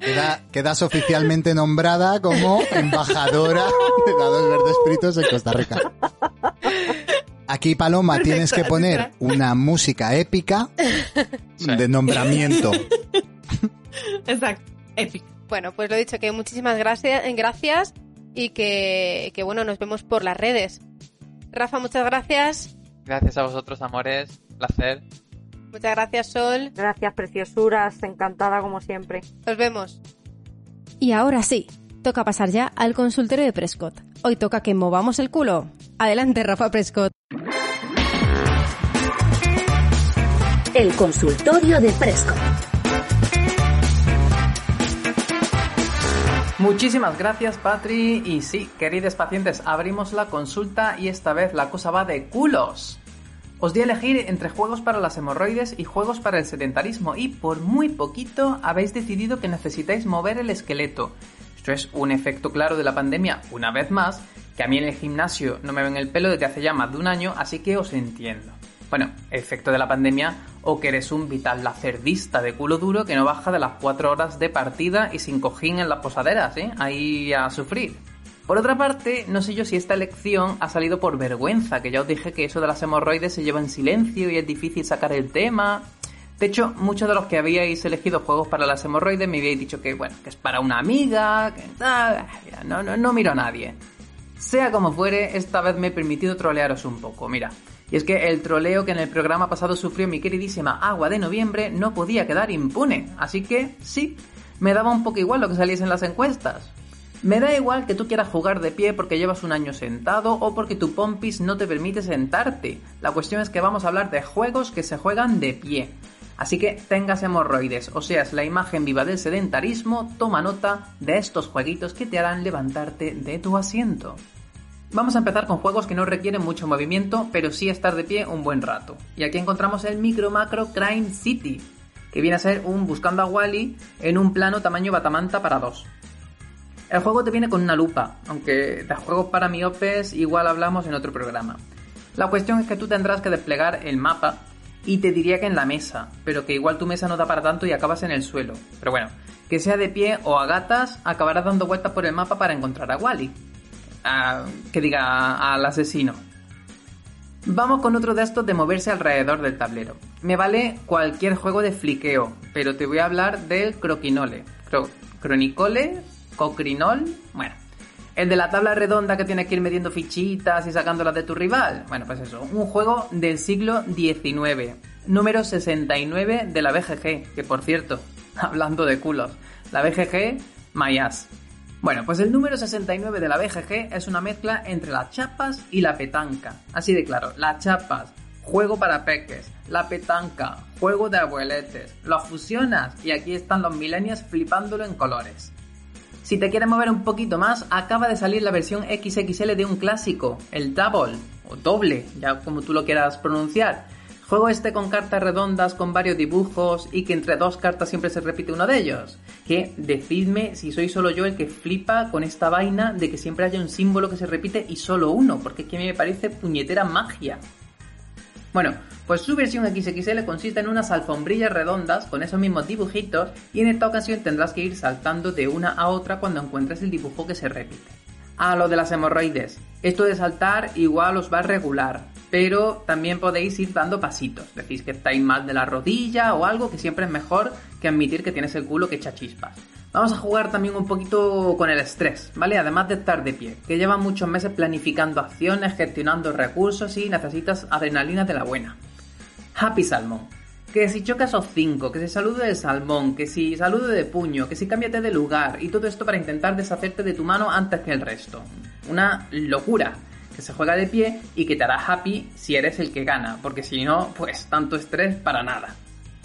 Queda- quedas oficialmente nombrada como embajadora de dados verdes fritos en Costa Rica. Aquí, Paloma, Perfecto, tienes que poner una música épica de nombramiento. Exacto, épico. Bueno, pues lo he dicho, que muchísimas gracias, gracias y que, que bueno, nos vemos por las redes. Rafa, muchas gracias. Gracias a vosotros, amores. Placer. Muchas gracias, Sol. Gracias, preciosuras. Encantada como siempre. Nos vemos. Y ahora sí, toca pasar ya al consultorio de Prescott. Hoy toca que movamos el culo. Adelante, Rafa Prescott. El consultorio de Fresco. Muchísimas gracias, Patri. Y sí, queridos pacientes, abrimos la consulta y esta vez la cosa va de culos. Os di a elegir entre juegos para las hemorroides y juegos para el sedentarismo y por muy poquito habéis decidido que necesitáis mover el esqueleto. Esto es un efecto claro de la pandemia, una vez más, que a mí en el gimnasio no me ven el pelo desde hace ya más de un año, así que os entiendo. Bueno, efecto de la pandemia o que eres un vital lacerdista de culo duro que no baja de las 4 horas de partida y sin cojín en las posaderas, ¿eh? Ahí a sufrir. Por otra parte, no sé yo si esta elección ha salido por vergüenza, que ya os dije que eso de las hemorroides se lleva en silencio y es difícil sacar el tema. De hecho, muchos de los que habíais elegido juegos para las hemorroides me habíais dicho que, bueno, que es para una amiga, que no, no, no miro a nadie. Sea como fuere, esta vez me he permitido trolearos un poco, mira. Y es que el troleo que en el programa pasado sufrió mi queridísima Agua de Noviembre no podía quedar impune. Así que, sí, me daba un poco igual lo que saliese en las encuestas. Me da igual que tú quieras jugar de pie porque llevas un año sentado o porque tu pompis no te permite sentarte. La cuestión es que vamos a hablar de juegos que se juegan de pie. Así que tengas hemorroides, o seas la imagen viva del sedentarismo, toma nota de estos jueguitos que te harán levantarte de tu asiento. Vamos a empezar con juegos que no requieren mucho movimiento, pero sí estar de pie un buen rato. Y aquí encontramos el Micro Macro Crime City, que viene a ser un Buscando a Wally en un plano tamaño batamanta para dos. El juego te viene con una lupa, aunque de juegos para miopes igual hablamos en otro programa. La cuestión es que tú tendrás que desplegar el mapa y te diría que en la mesa, pero que igual tu mesa no da para tanto y acabas en el suelo. Pero bueno, que sea de pie o a gatas, acabarás dando vueltas por el mapa para encontrar a Wally. Que diga al asesino. Vamos con otro de estos de moverse alrededor del tablero. Me vale cualquier juego de fliqueo, pero te voy a hablar del croquinole. Cro- cronicole, cocrinol, bueno. El de la tabla redonda que tienes que ir midiendo fichitas y sacándolas de tu rival. Bueno, pues eso, un juego del siglo XIX. Número 69 de la BGG, que por cierto, <laughs> hablando de culos, la BGG, my ass. Bueno, pues el número 69 de la BGG es una mezcla entre las chapas y la petanca. Así de claro, las chapas, juego para peques, la petanca, juego de abueletes. Lo fusionas y aquí están los millennials flipándolo en colores. Si te quieres mover un poquito más, acaba de salir la versión XXL de un clásico, el Double, o doble, ya como tú lo quieras pronunciar. Juego este con cartas redondas, con varios dibujos y que entre dos cartas siempre se repite uno de ellos. Que decidme si soy solo yo el que flipa con esta vaina de que siempre haya un símbolo que se repite y solo uno, porque es que a mí me parece puñetera magia. Bueno, pues su versión XXL consiste en unas alfombrillas redondas con esos mismos dibujitos y en esta ocasión tendrás que ir saltando de una a otra cuando encuentres el dibujo que se repite. A lo de las hemorroides. Esto de saltar igual os va a regular, pero también podéis ir dando pasitos. Decís que estáis mal de la rodilla o algo que siempre es mejor que admitir que tienes el culo que echa chispas. Vamos a jugar también un poquito con el estrés, ¿vale? Además de estar de pie, que llevan muchos meses planificando acciones, gestionando recursos y necesitas adrenalina de la buena. Happy Salmon. Que si chocas os 5, que si saludo de salmón, que si saludo de puño, que si cámbiate de lugar y todo esto para intentar deshacerte de tu mano antes que el resto. Una locura que se juega de pie y que te hará happy si eres el que gana, porque si no, pues tanto estrés para nada.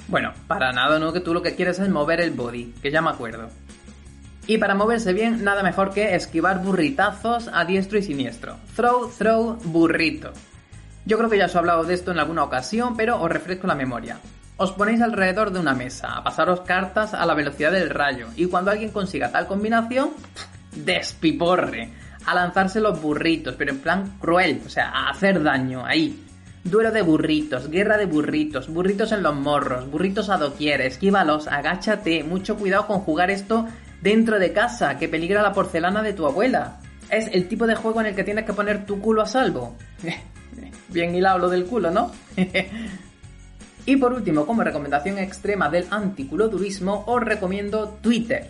Bueno, para nada, ¿no? Que tú lo que quieres es mover el body, que ya me acuerdo. Y para moverse bien, nada mejor que esquivar burritazos a diestro y siniestro. Throw, throw, burrito. Yo creo que ya os he hablado de esto en alguna ocasión, pero os refresco la memoria. Os ponéis alrededor de una mesa, a pasaros cartas a la velocidad del rayo, y cuando alguien consiga tal combinación, despiporre, a lanzarse los burritos, pero en plan cruel, o sea, a hacer daño, ahí. Duelo de burritos, guerra de burritos, burritos en los morros, burritos a doquier, esquívalos, agáchate, mucho cuidado con jugar esto dentro de casa, que peligra la porcelana de tu abuela. Es el tipo de juego en el que tienes que poner tu culo a salvo. <laughs> Bien hilado lo del culo, ¿no? <laughs> y por último, como recomendación extrema del anticulodurismo, os recomiendo Twitter.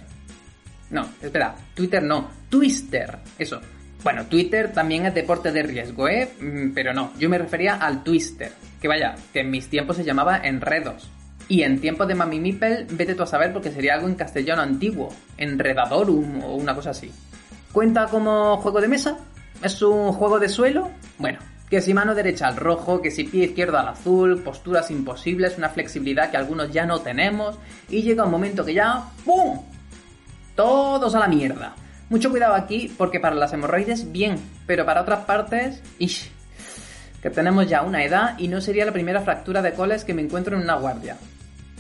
No, espera, Twitter no, Twister, eso. Bueno, Twitter también es deporte de riesgo, ¿eh? Mm, Pero no, yo me refería al Twister, que vaya, que en mis tiempos se llamaba Enredos. Y en tiempos de Mami Mipel, vete tú a saber porque sería algo en castellano antiguo, Enredadorum o una cosa así. ¿Cuenta como juego de mesa? ¿Es un juego de suelo? Bueno, que si mano derecha al rojo, que si pie izquierdo al azul, posturas imposibles, una flexibilidad que algunos ya no tenemos, y llega un momento que ya ¡pum! Todos a la mierda. Mucho cuidado aquí porque para las hemorroides bien, pero para otras partes, ish, que tenemos ya una edad y no sería la primera fractura de coles que me encuentro en una guardia.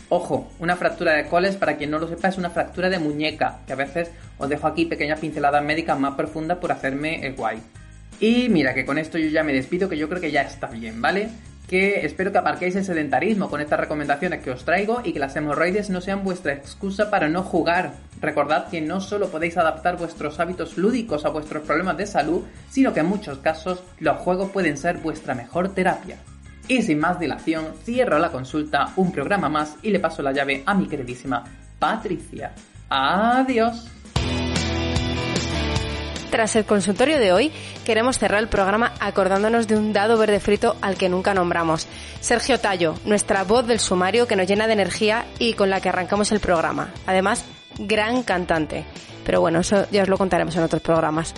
Ojo, una fractura de coles, para quien no lo sepa, es una fractura de muñeca, que a veces os dejo aquí pequeñas pinceladas médicas más profundas por hacerme el guay. Y mira que con esto yo ya me despido, que yo creo que ya está bien, ¿vale? Que espero que aparquéis el sedentarismo con estas recomendaciones que os traigo y que las hemorroides no sean vuestra excusa para no jugar. Recordad que no solo podéis adaptar vuestros hábitos lúdicos a vuestros problemas de salud, sino que en muchos casos los juegos pueden ser vuestra mejor terapia. Y sin más dilación, cierro la consulta, un programa más y le paso la llave a mi queridísima Patricia. Adiós. Tras el consultorio de hoy, queremos cerrar el programa acordándonos de un dado verde frito al que nunca nombramos. Sergio Tallo, nuestra voz del sumario que nos llena de energía y con la que arrancamos el programa. Además, gran cantante. Pero bueno, eso ya os lo contaremos en otros programas.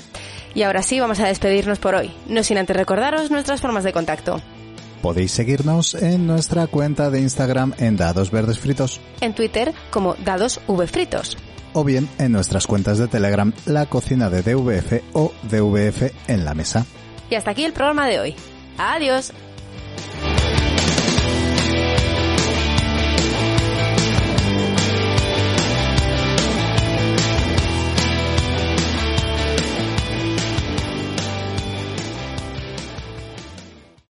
Y ahora sí, vamos a despedirnos por hoy, no sin antes recordaros nuestras formas de contacto. Podéis seguirnos en nuestra cuenta de Instagram en Dados Verdes Fritos En Twitter como Dados V Fritos. O bien en nuestras cuentas de Telegram La Cocina de DVF o DVF en la Mesa. Y hasta aquí el programa de hoy. Adiós.